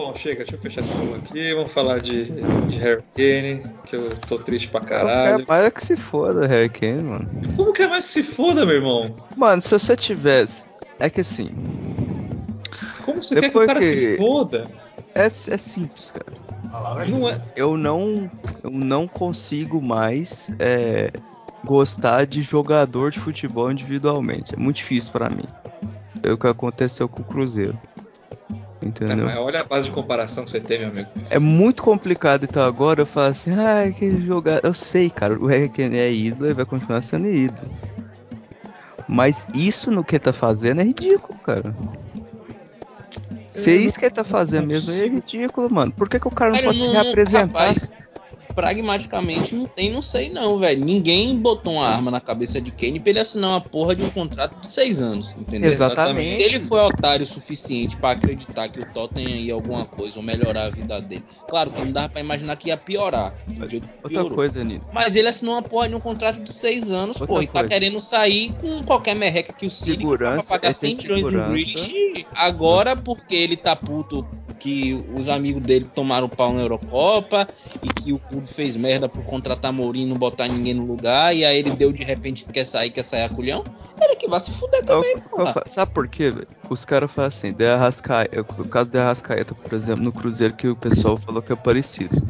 Bom, chega, deixa eu fechar esse bolo aqui. Vamos falar de, de Harry Kane, que eu tô triste pra caralho. mais é que se foda, Harry Kane, mano. Como que é mais que se foda, meu irmão? Mano, se você tivesse. É que assim. Como você quer que o cara que... se foda? É, é simples, cara. Não é... Eu não. Eu não consigo mais é, gostar de jogador de futebol individualmente. É muito difícil para mim. É o que aconteceu com o Cruzeiro. Entendeu? É, olha a base de comparação que você tem, meu amigo. É muito complicado, então agora eu falo assim, ah, que jogar. Eu sei, cara, o Harry Kane é ídolo e vai continuar sendo ídolo. Mas isso no que ele tá fazendo é ridículo, cara. Se é isso que ele tá fazendo mesmo, é ridículo, mano. Por que, que o cara não pode não, se reapresentar? Rapaz, pragmaticamente não tem, não sei não, velho. Ninguém botou uma arma na cabeça de Kane pra ele assinar uma porra de um contrato de seis anos, entendeu? Exatamente. Se ele foi otário o suficiente para acreditar que o Tottenham ia alguma coisa ou melhorar a vida dele. Claro que não dava pra imaginar que ia piorar. Outra coisa, Nino. Mas ele assinou uma porra de um contrato de seis anos, Outra pô, e tá querendo sair com qualquer merreca que o City segurança, pra pagar 100 milhões no British. Agora, porque ele tá puto que os amigos dele tomaram pau na Eurocopa e que o clube fez merda por contratar Mourinho e não botar ninguém no lugar, e aí ele deu de repente que quer sair, quer sair a culhão, ele que vai se fuder também, eu, Sabe por quê, velho? Os caras falam assim, de Arrascaeta, o caso de Arrascaeta, por exemplo, no Cruzeiro, que o pessoal falou que é parecido.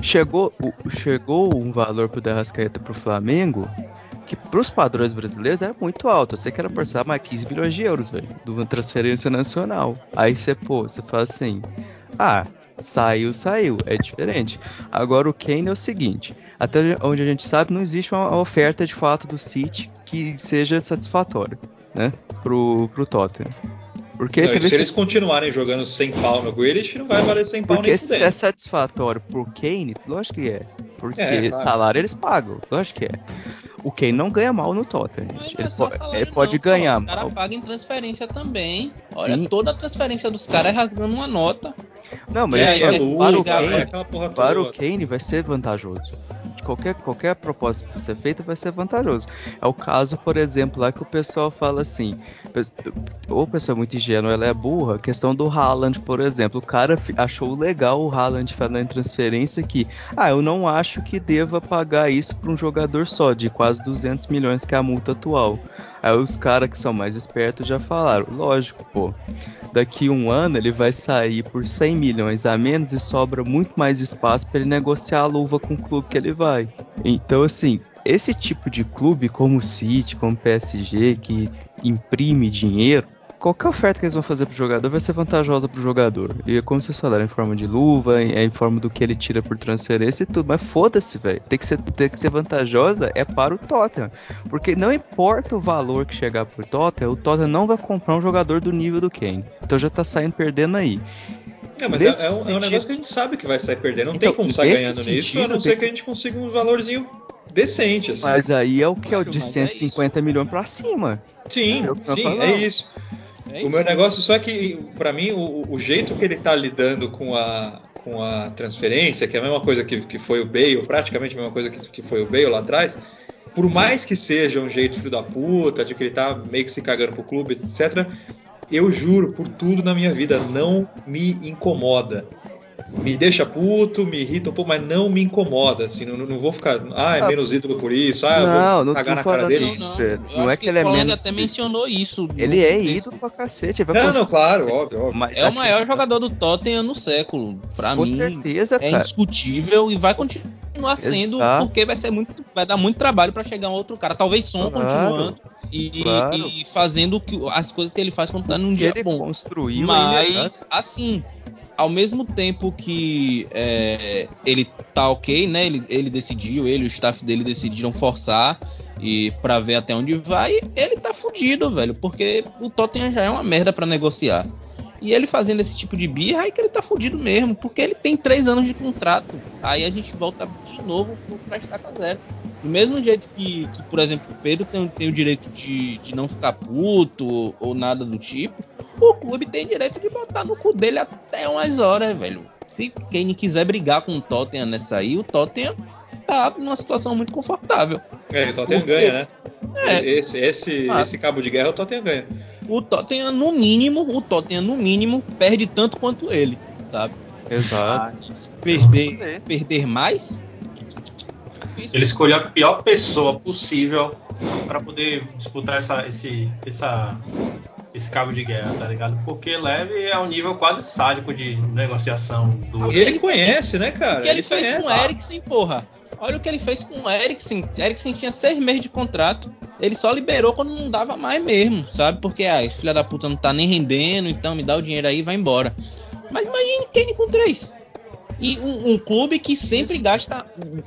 Chegou, chegou um valor pro Arrascaeta pro Flamengo que pros padrões brasileiros era muito alto. Eu sei que era por mais 15 milhões de euros, velho, de uma transferência nacional. Aí você, pô, você fala assim, ah, saiu, saiu, é diferente. Agora o Kane é o seguinte, até onde a gente sabe, não existe uma oferta de fato do City que seja satisfatória, né, pro, pro Tottenham. Porque não, se eles continuarem jogando sem pau no Grealish, não vai valer sem pau Porque nem se é satisfatório pro Kane, lógico que é. Porque é, claro. salário eles pagam, lógico que é. O Kane não ganha mal no Tottenham, gente. Ele, é ele, pode não, ganhar pô, mal. Os caras pagam em transferência também. Olha, Sim. toda a transferência dos caras é rasgando uma nota. Não, mas é, é, para, o Kane, para o Kane vai ser vantajoso qualquer, qualquer proposta que ser feita vai ser vantajoso. É o caso, por exemplo, lá que o pessoal fala assim, ou a pessoa é muito ingênua, ela é burra, questão do Haaland, por exemplo. O cara achou legal o Haaland falando em transferência que, ah, eu não acho que deva pagar isso para um jogador só, de quase 200 milhões que é a multa atual. Aí os caras que são mais espertos já falaram, lógico, pô, daqui um ano ele vai sair por 100 milhões a menos e sobra muito mais espaço para ele negociar a luva com o clube que ele vai. Então, assim, esse tipo de clube como o City, como o PSG, que imprime dinheiro, qualquer oferta que eles vão fazer pro jogador vai ser vantajosa pro jogador. E é como vocês falaram, em forma de luva, em, é em forma do que ele tira por transferência e tudo. Mas foda-se, velho. Tem que ser, tem que ser vantajosa é para o Tottenham. Porque não importa o valor que chegar pro Tottenham, o Tottenham não vai comprar um jogador do nível do Kane. Então já tá saindo perdendo aí. É, mas é, é, um, é, um, negócio que a gente sabe que vai sair perdendo. Não então, tem como sair ganhando sentido, nisso, a não ser que a gente consiga um valorzinho decente. Assim. Mas aí é o que? É o de 150 é milhões pra cima. Sim, é sim, é isso. É o meu negócio só é que, para mim, o, o, jeito que ele tá lidando com a, com a transferência, que é a mesma coisa que, que foi o Bale, praticamente a mesma coisa que, que foi o Bale lá atrás, por mais que seja um jeito filho da puta, de que ele tá meio que se cagando pro clube, etc., eu juro por tudo na minha vida, não me incomoda me deixa puto, me irrita um pouco, mas não me incomoda, assim, não, não vou ficar, ah, é ah, menos ídolo por isso, ah, não, vou não cagar na cara dele. Não, não, não é que ele é menos... até mencionou isso. Ele é ídolo pra cacete. Não, não, claro, óbvio, óbvio. Mas é o maior jogador do Tottenham no século, pra Com mim. Com certeza, é cara. indiscutível e vai continuar sendo, Exato. porque vai ser muito, vai dar muito trabalho para chegar um outro cara, talvez som claro. continuando. E, claro. e, fazendo que, as coisas que ele faz quando tá num dia ele bom. construiu Mas, assim, ao mesmo tempo que é, ele tá ok, né? Ele, ele decidiu, ele e o staff dele decidiram forçar e para ver até onde vai, ele tá fudido, velho, porque o Tottenham já é uma merda para negociar. E ele fazendo esse tipo de birra, aí que ele tá fudido mesmo, porque ele tem três anos de contrato. Aí a gente volta de novo pra estaca zero. Do mesmo jeito que, que por exemplo, o Pedro tem, tem o direito de, de não ficar puto ou, ou, nada do tipo, o clube tem direito de botar no cu dele até umas horas, velho. Se quem quiser brigar com o Tottenham nessa aí, o Tottenham tá numa situação muito confortável. É, o Tottenham Porque, ganha, né? É, esse, esse, ah, esse cabo de guerra o Tottenham ganha. O Tottenham, no mínimo, o Tottenham, no mínimo, perde tanto quanto ele. sabe? Exato. Mas perder, perder mais? Ele escolheu a pior pessoa possível para poder disputar essa, esse, essa, esse cabo de guerra, tá ligado? Porque Leve é um nível quase sádico de negociação do. E ele conhece, né, cara? O que ele, ele fez conhece. com o Eriksen, porra. Olha o que ele fez com o Eriksen. Eriksen tinha seis meses de contrato. Ele só liberou quando não dava mais mesmo, sabe? Porque a ah, filha da puta não tá nem rendendo, então me dá o dinheiro aí e vai embora. Mas imagine Kane com três. E um, um, clube que sempre gasta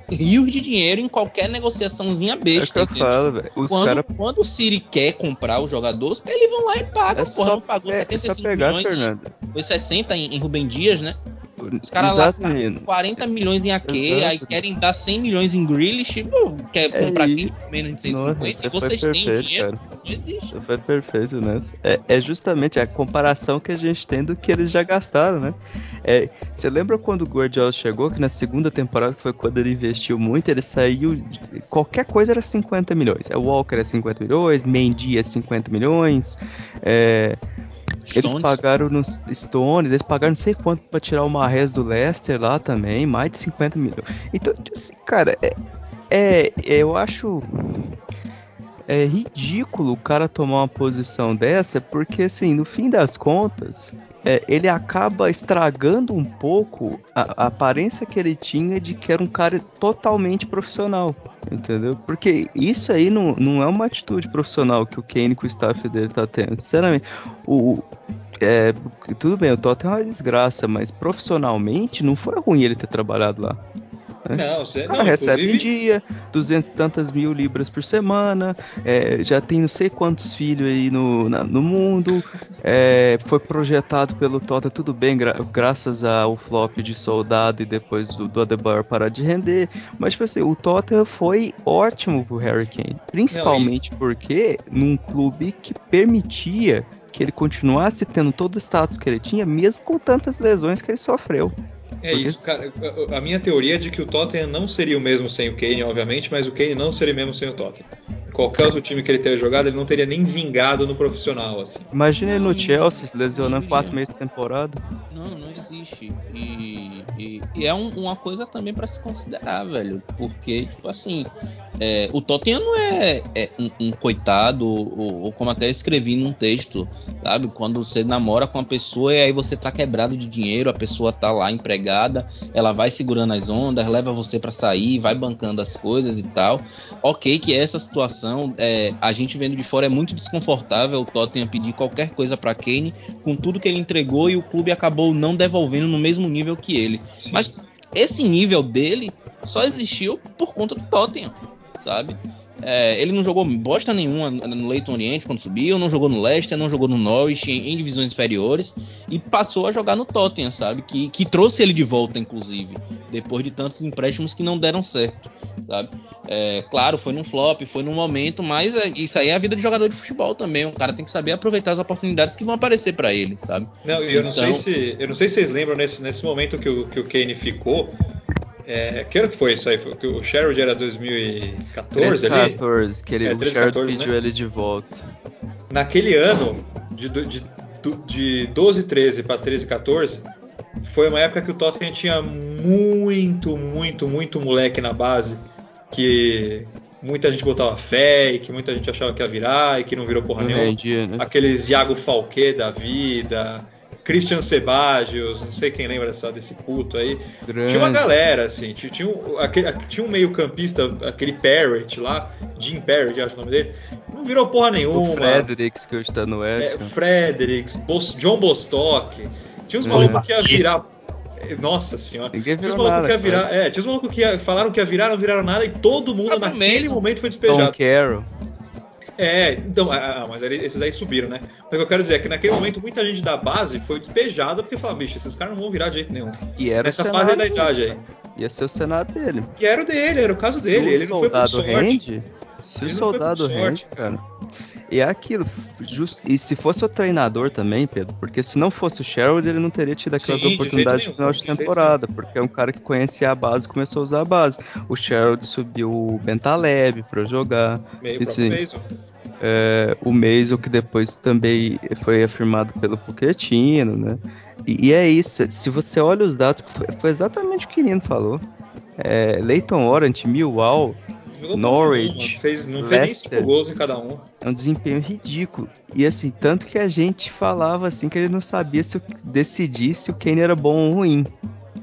rios de dinheiro em qualquer negociaçãozinha besta. É que eu falo, velho. Quando, cara... quando, o City quer comprar os jogadores, eles vão lá e pagam. É porra, só, pagou é, 75 é pegar, milhões. Fernando. Foi 60 em, em Rubem Dias, né? Os caras lá 40 milhões em AK, Exato. aí querem dar 100 milhões em Grealish, pô, quer é comprar quem menos de 150 Nossa, e vocês têm o dinheiro. Cara. Não existe. Foi perfeito, né? É, é, justamente a comparação que a gente tem do que eles já gastaram, né? É, você lembra quando o Guardiola chegou, que na segunda temporada foi quando ele investiu muito, ele saiu. Qualquer coisa era 50 milhões. O Walker é 50 milhões, Mendy é 50 milhões. É, eles pagaram nos Stones, eles pagaram não sei quanto para tirar o Marrez do Leicester lá também, mais de 50 milhões. Então, assim, cara, é, é, eu acho é ridículo o cara tomar uma posição dessa, porque assim, no fim das contas, é, ele acaba estragando um pouco a, a, aparência que ele tinha de que era um cara totalmente profissional, entendeu? Porque isso aí não, não é uma atitude profissional que o Kane com o staff dele tá tendo. Sinceramente, o, é, tudo bem, o Tottenham é uma desgraça, mas profissionalmente não foi ruim ele ter trabalhado lá. Né? Não, você não, recebe inclusive... em dia, duzentas e tantas mil libras por semana, é, já tem não sei quantos filhos aí no, na, no mundo, é, foi projetado pelo Tota, tudo bem, gra graças ao flop de soldado e depois do, do Adebayor parar de render, mas tipo assim, o Tota foi ótimo pro Harry Kane, principalmente não, e... porque num clube que permitia que ele continuasse tendo todo o status que ele tinha, mesmo com tantas lesões que ele sofreu. É isso, cara. A minha teoria é de que o Tottenham não seria o mesmo sem o Kane, obviamente, mas o Kane não seria o mesmo sem o Tottenham. Qualquer outro time que ele teria jogado, ele não teria nem vingado no profissional, assim. Imagina ele no Chelsea se lesionando quatro meses de temporada. Não, não existe. E, e, e é um, uma coisa também para se considerar, velho. Porque, tipo assim, é, o Tottenham não é, é um, um, coitado, ou, ou, como até escrevi num texto, sabe? Quando você namora com uma pessoa e aí você tá quebrado de dinheiro, a pessoa tá lá empregada, ela vai segurando as ondas, leva você para sair, vai bancando as coisas e tal. Ok, que essa situação, é, a gente vendo de fora é muito desconfortável o Tottenham pedir qualquer coisa para Kane, com tudo que ele entregou e o clube acabou não devolvendo no mesmo nível que ele. Sim. Mas esse nível dele só existiu por conta do Tottenham sabe? É, ele não jogou bosta nenhuma no Leighton Oriente quando subiu, não jogou no Leicester, não jogou no Norwich em, em, divisões inferiores e passou a jogar no Tottenham, sabe? Que, que trouxe ele de volta, inclusive, depois de tantos empréstimos que não deram certo, sabe? É, claro, foi num flop, foi num momento, mas é, isso aí é a vida de jogador de futebol também. O cara tem que saber aproveitar as oportunidades que vão aparecer para ele, sabe? Não, e eu então... não sei então se eu não sei se vocês lembram nesse, nesse momento que o, que o Kane ficou é, que ano que foi isso aí? Foi, que o Sherwood era 2014 13, ali? 14, que ele, é, 13, o Sherwood 14, pediu né? ele de volta. Naquele ano, de, de, de 12, 13 para 13, 14, foi uma época que o Tottenham tinha muito, muito, muito moleque na base, que muita gente botava fé e que muita gente achava que ia virar e que não virou porra não nenhuma. Né? Aqueles Iago Falquet da vida, Christian Sebadios, não sei quem lembra dessa, desse puto aí. Grande. Tinha uma galera, assim, tinha, tinha, um, aquele, tinha um meio-campista, aquele Parrott lá, Jim Parrott, acho o nome dele, não virou porra nenhuma. O Fredericks, que hoje tá no West. É, Fredericks, John Bostock. Tinha uns malucos que ia virar. Nossa senhora. Ninguém virou tinha uns malucos que ia virar. É, tinha uns malucos que ia, falaram que ia virar, não viraram nada e todo mundo naquele momento foi despejado. Tom Carroll. É, então, ah, ah, mas esses aí subiram, né? Mas o que eu quero dizer é que naquele momento muita gente da base foi despejada porque falava, bicho, esses caras não vão virar de jeito nenhum. E era Nessa fase da idade aí. Ia ser o Senado dele. E era o dele, era o caso se dele. O ele soldado não foi por sorte. Rende, se ele o soldado rende, cara. E é aquilo. Just, e se fosse o treinador também, Pedro, porque se não fosse o Sherwood, ele não teria tido aquelas Sim, oportunidades no final de, temporada, porque é um cara que conhecia a base e começou a usar a base. O Sherwood subiu o Bentaleb pra jogar. Meio Esse, É, o Mason, que depois também foi afirmado pelo Pochettino, né? E, e, é isso, se você olha os dados, foi, foi exatamente o que o Nino falou. É, Leighton Orant, Millwall, Norwich, fez, não Leicester, fez nem gols em cada um. É um desempenho ridículo. E assim, tanto que a gente falava assim que ele não sabia se decidir se o Kane era bom ou ruim.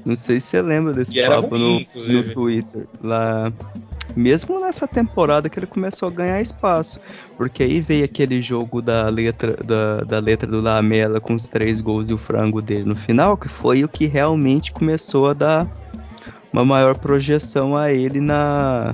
Não sei se você lembra desse e papo ruim, no, no Twitter. Lá, mesmo nessa temporada que ele começou a ganhar espaço. Porque aí veio aquele jogo da letra, da, da letra do Lamela com os três gols e o frango dele no final, que foi o que realmente começou a dar uma maior projeção a ele na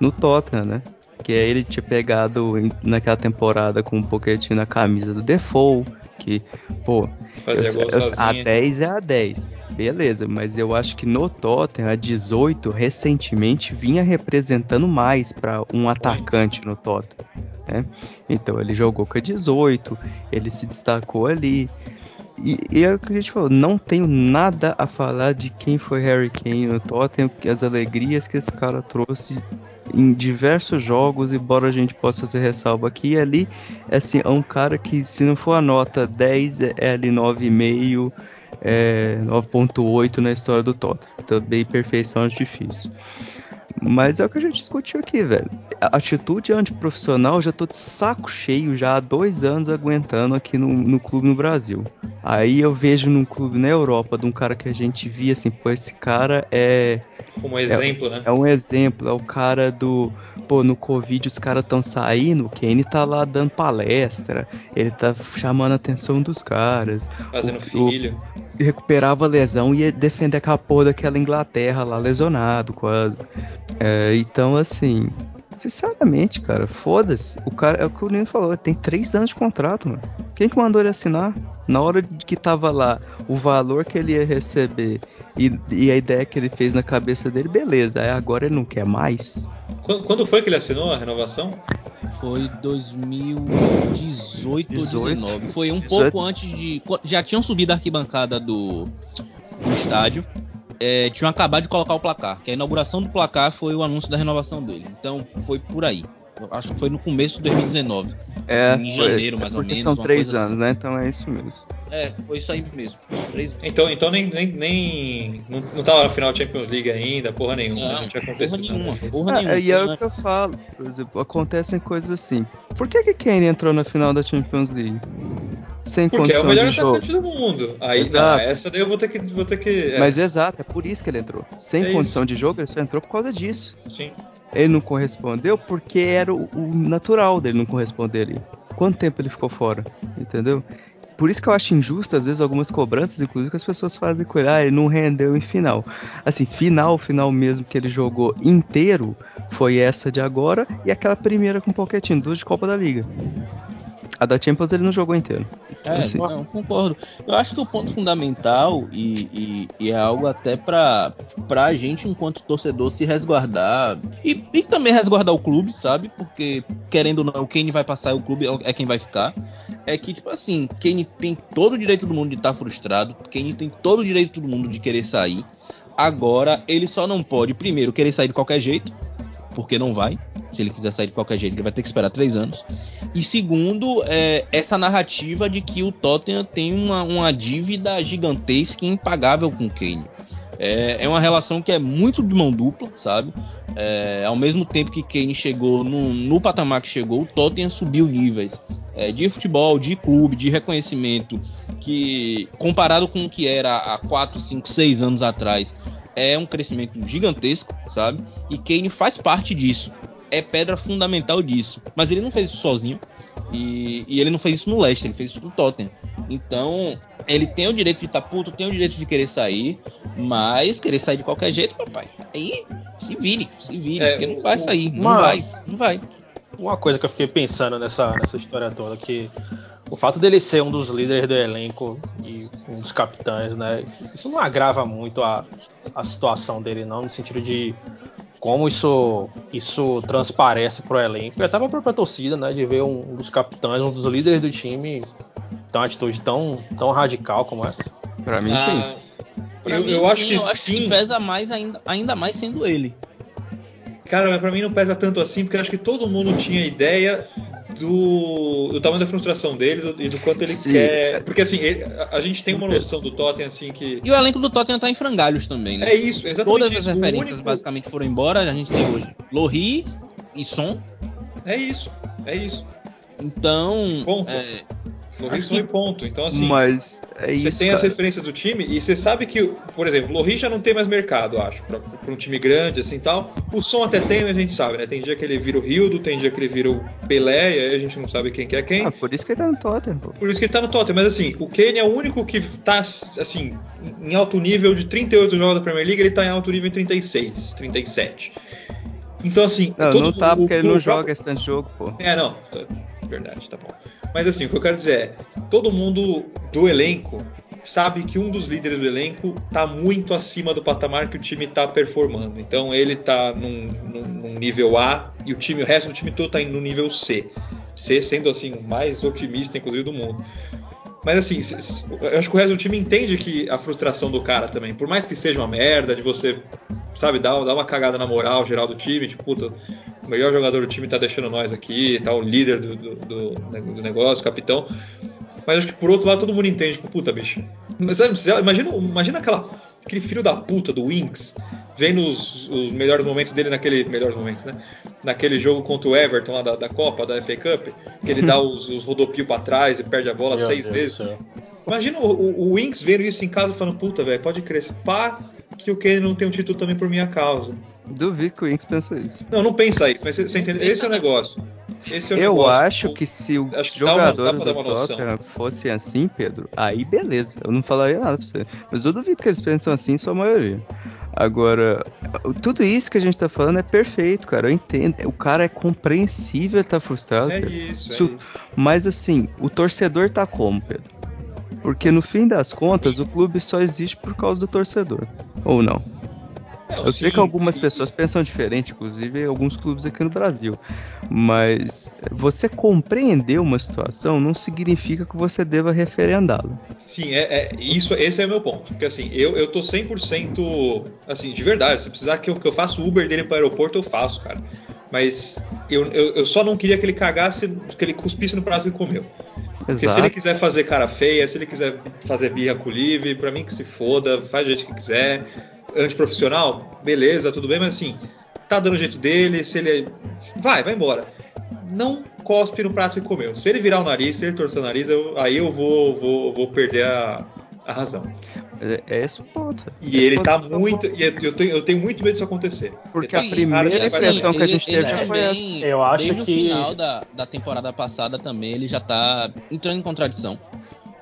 no Tottenham, né? Que aí ele tinha pegado naquela temporada com um pouquinho na camisa do Default, que, pô, eu, eu, a 10 é a 10. Beleza, mas eu acho que no Tottenham, a 18 recentemente vinha representando mais para um atacante no Tottenham. Né? Então ele jogou com a 18, ele se destacou ali. E, e é o que a gente falou, não tenho nada a falar de quem foi Harry Kane no Tottenham, as alegrias que esse cara trouxe em diversos jogos, embora a gente possa ser ressalva aqui e ali, é assim, é um cara que se não for a nota 10, é, é ali 9,5, é, 9.8 na história do Tottenham. Também perfeição é difícil. Mas é o que a gente discutiu aqui, velho. A atitude antiprofissional já tô de saco cheio já há dois anos aguentando aqui no, no clube no Brasil. Aí eu vejo num clube na Europa de um cara que a gente via assim, pô, esse cara é. Como exemplo, é, né? É um exemplo, é o cara do. Pô, no Covid os caras tão saindo, o Kane tá lá dando palestra, ele tá chamando a atenção dos caras. Fazendo o, filho. O, recuperava a lesão e ia defender aquela porra daquela Inglaterra lá, lesionado quase. É, então, assim, sinceramente, cara, foda-se. O cara, é o que o Nino falou, tem três anos de contrato, mano. Quem que mandou ele assinar? Na hora de que tava lá o valor que ele ia receber e, e a ideia que ele fez na cabeça dele, beleza. Aí agora ele não quer mais. Quando, quando foi que ele assinou a renovação? Foi 2018 ou 2019. Foi um 18. pouco antes de. Já tinham subido a arquibancada do, do estádio é, tinham acabado de colocar o placar, que a inauguração do placar foi o anúncio da renovação dele. Então foi por aí. Acho que foi no começo de 2019. É, em janeiro, foi, mais ou menos. São três anos, assim. né? Então é isso mesmo. É, foi isso aí mesmo. Três então, então nem, nem, nem não, não tava na final da Champions League ainda, porra nenhuma. Não, não tinha acontecido porra nenhuma, porra nenhuma. É, e é o que eu falo, por exemplo, acontecem coisas assim. Por que que Kane entrou na final da Champions League? Sem Porque é o melhor atacante do mundo. Aí exato. Não, essa daí eu vou ter que. Vou ter que é. Mas exato, é por isso que ele entrou. Sem é condição isso. de jogo, ele só entrou por causa disso. Sim. Ele não correspondeu porque era o, natural dele não corresponder ali. Quanto tempo ele ficou fora? Entendeu? Por isso que eu acho injusto, às vezes, algumas cobranças, inclusive, que as pessoas fazem com ele. Ah, ele não rendeu em final. Assim, final, final mesmo que ele jogou inteiro foi essa de agora e aquela primeira com o Pochettino, duas de Copa da Liga. A da Champions ele não jogou inteiro. É, assim. não, concordo. Eu acho que o ponto fundamental, e, e, e é algo até pra, pra gente, enquanto torcedor, se resguardar e, e, também resguardar o clube, sabe? Porque, querendo ou não, quem vai passar o clube é quem vai ficar. É que, tipo assim, quem tem todo o direito do mundo de estar tá frustrado, quem tem todo o direito do mundo de querer sair. Agora, ele só não pode, primeiro, querer sair de qualquer jeito, porque não vai. Se ele quiser sair de qualquer jeito, ele vai ter que esperar três anos. E segundo, é, essa narrativa de que o Tottenham tem uma, uma dívida gigantesca e impagável com o Kane. É, é, uma relação que é muito de mão dupla, sabe? É, ao mesmo tempo que Kane chegou no, no patamar que chegou, o Tottenham subiu níveis é, de futebol, de clube, de reconhecimento, que comparado com o que era há 4, 5, 6 anos atrás, é um crescimento gigantesco, sabe? E Kane faz parte disso. É pedra fundamental disso. Mas ele não fez isso sozinho. E, e, ele não fez isso no Leicester, ele fez isso no Tottenham. Então, ele tem o direito de estar tá puto, tem o direito de querer sair, mas querer sair de qualquer jeito, papai. Aí se vire, se vire, é, porque não vai sair, não vai, não vai. Uma coisa que eu fiquei pensando nessa, nessa história toda, que o fato dele ser um dos líderes do elenco e um dos capitães, né? Isso não agrava muito a, a situação dele, não, no sentido de como isso, isso transparece pro elenco e até pra própria torcida, né? De ver um dos capitães, um dos líderes do time, ter uma atitude tão, tão radical como essa. Pra mim, ah, sim. Pra eu, mim, eu sim, acho que eu sim. Acho que pesa mais ainda, ainda mais sendo ele. Cara, pra mim não pesa tanto assim, porque eu acho que todo mundo tinha ideia do, do tamanho da frustração dele do, e do quanto ele Sim. quer. Porque assim, ele, a, a, gente tem uma noção do Tottenham assim que. E o elenco do Tottenham tá em frangalhos também, né? É isso, exatamente. Todas as referências único... basicamente foram embora. A gente tem hoje Lohri e Son. É isso, é isso. Então. Ponto. É, Loris foi ponto. Então, assim, mas é você isso, tem cara. as referências do time e você sabe que, por exemplo, o Loris já não tem mais mercado, acho, para um time grande, assim tal. O som até tem, a gente sabe, né? Tem dia que ele vira o Rildo, tem dia que ele vira o Pelé, e aí a gente não sabe quem que é quem. Ah, por isso que ele tá no Tottenham, pô. Por isso que ele tá no Tottenham, mas assim, o Kane é o único que tá, assim, em alto nível de 38 jogos da Premier League, ele tá em alto nível em 36, 37. Então, assim. Não, não tá porque o, ele não joga esse tanto jogo, pô. É, não. Verdade, tá bom. Mas assim, o que eu quero dizer é, todo mundo do elenco sabe que um dos líderes do elenco está muito acima do patamar que o time está performando. Então ele está num, num, num, nível A e o time, o resto do time todo está no nível C. C sendo assim o mais otimista, inclusive, do mundo. Mas assim, eu acho que o resto do time entende que a frustração do cara também, por mais que seja uma merda, de você, sabe, dar, dar uma cagada na moral geral do time, tipo, puta, o melhor jogador do time tá deixando nós aqui, tá o líder do, do, do, do negócio, capitão. Mas acho que por outro lado todo mundo entende, tipo, puta, bicho. Mas, sabe, imagina, imagina aquela, aquele filho da puta do Winks vendo os, os, melhores momentos dele naquele. Melhores momentos, né? Naquele jogo contra o Everton lá da, da Copa, da FA Cup, que ele dá os, os rodopios pra trás e perde a bola Meu seis Deus vezes. Imagina o, o, o Winks vendo isso em casa falando, puta, velho, pode crer, pá, que o Kane não tem um título também por minha causa. Duvido que o Inks pensa isso. Não, não pensa isso, mas você entende? Esse é o negócio. Esse é eu acho que se o jogador do Tottenham fosse assim, Pedro, aí beleza. Eu não falaria nada pra você. Mas eu duvido que eles pensam assim sua maioria. Agora, tudo isso que a gente tá falando é perfeito, cara. Eu entendo. O cara é compreensível, ele tá frustrado. É isso, é isso. Mas assim, o torcedor tá como, Pedro? Porque no fim das contas, o clube só existe por causa do torcedor. Ou não? Eu sei que algumas pessoas pensam diferente, inclusive alguns clubes aqui no Brasil. Mas você compreender uma situação não significa que você deva referendá-la. Sim, é, é, isso, esse é o meu ponto. Porque assim, eu, eu tô 100% assim, de verdade. Se precisar que eu, que eu faça o Uber dele para o aeroporto, eu faço, cara. Mas eu, eu, eu, só não queria que ele cagasse, que ele cuspisse no prato que comeu. Porque Exato. se ele quiser fazer cara feia, se ele quiser fazer birra com o Live, pra mim que se foda, faz do jeito que quiser antiprofissional, beleza, tudo bem, mas assim, tá dando jeito dele, se ele. Vai, vai embora. Não cospe no prato que comeu. Se ele virar o nariz, se ele torcer o nariz, eu, aí eu vou, vou, vou perder a, a razão. É, é esse o ponto. E ele tá muito. E eu tenho, eu tenho muito medo disso acontecer. Porque a primeira impressão que a gente teve já foi essa. Eu acho que. No final da, da temporada passada também ele já tá entrando em contradição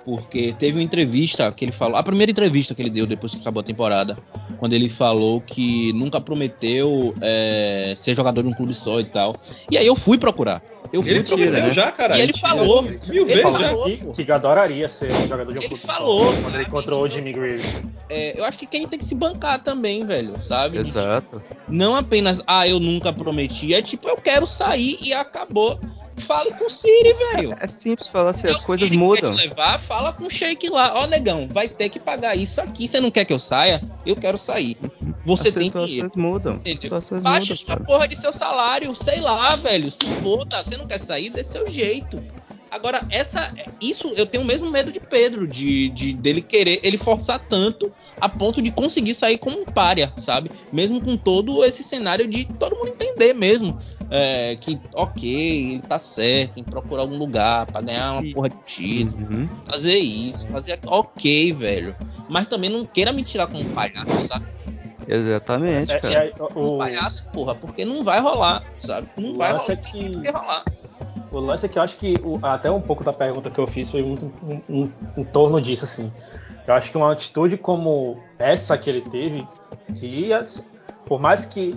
porque teve uma entrevista que ele falou, a primeira entrevista que ele deu depois que acabou a temporada, quando ele falou que nunca prometeu é, ser jogador de um clube só e tal. E aí eu fui procurar. Eu fui ele prometeu né? já, cara. E ele falou. Mil vezes falou que, que adoraria ser jogador de um ele clube falou, só. Quando ele encontrou o Jimmy Greaves. É, eu acho que quem tem que se bancar também, velho, sabe? Exato. Não apenas, ah, eu nunca prometi. É tipo, eu quero sair e acabou. Fale com o Siri, velho. É simples falar assim, as coisas Siri mudam. Quer te levar, fala com o Shake lá. Ó, negão, vai ter que pagar isso aqui. Você não quer que eu saia? Eu quero sair. Você as tem. Mudam. As situações Baixa mudam. a porra de seu salário, sei lá, velho. Se foda, você não quer sair, dê seu jeito. Agora, essa, isso eu tenho o mesmo medo de Pedro, de, de dele querer, ele forçar tanto a ponto de conseguir sair como um párea, sabe? Mesmo com todo esse cenário de todo mundo entender mesmo é, que, ok, ele tá certo em procurar algum lugar para ganhar uma porra de título, uhum. fazer isso, fazer, ok, velho. Mas também não queira me tirar como um palhaço, sabe? Exatamente, é, cara. É, o... Um palhaço, porra, porque não vai rolar, sabe? Não vai rolar, é que... Não vai rolar. O lance é que eu acho que o, até um pouco da pergunta que eu fiz foi muito em, em, torno disso, assim. Eu acho que uma atitude como essa que ele teve, que por mais que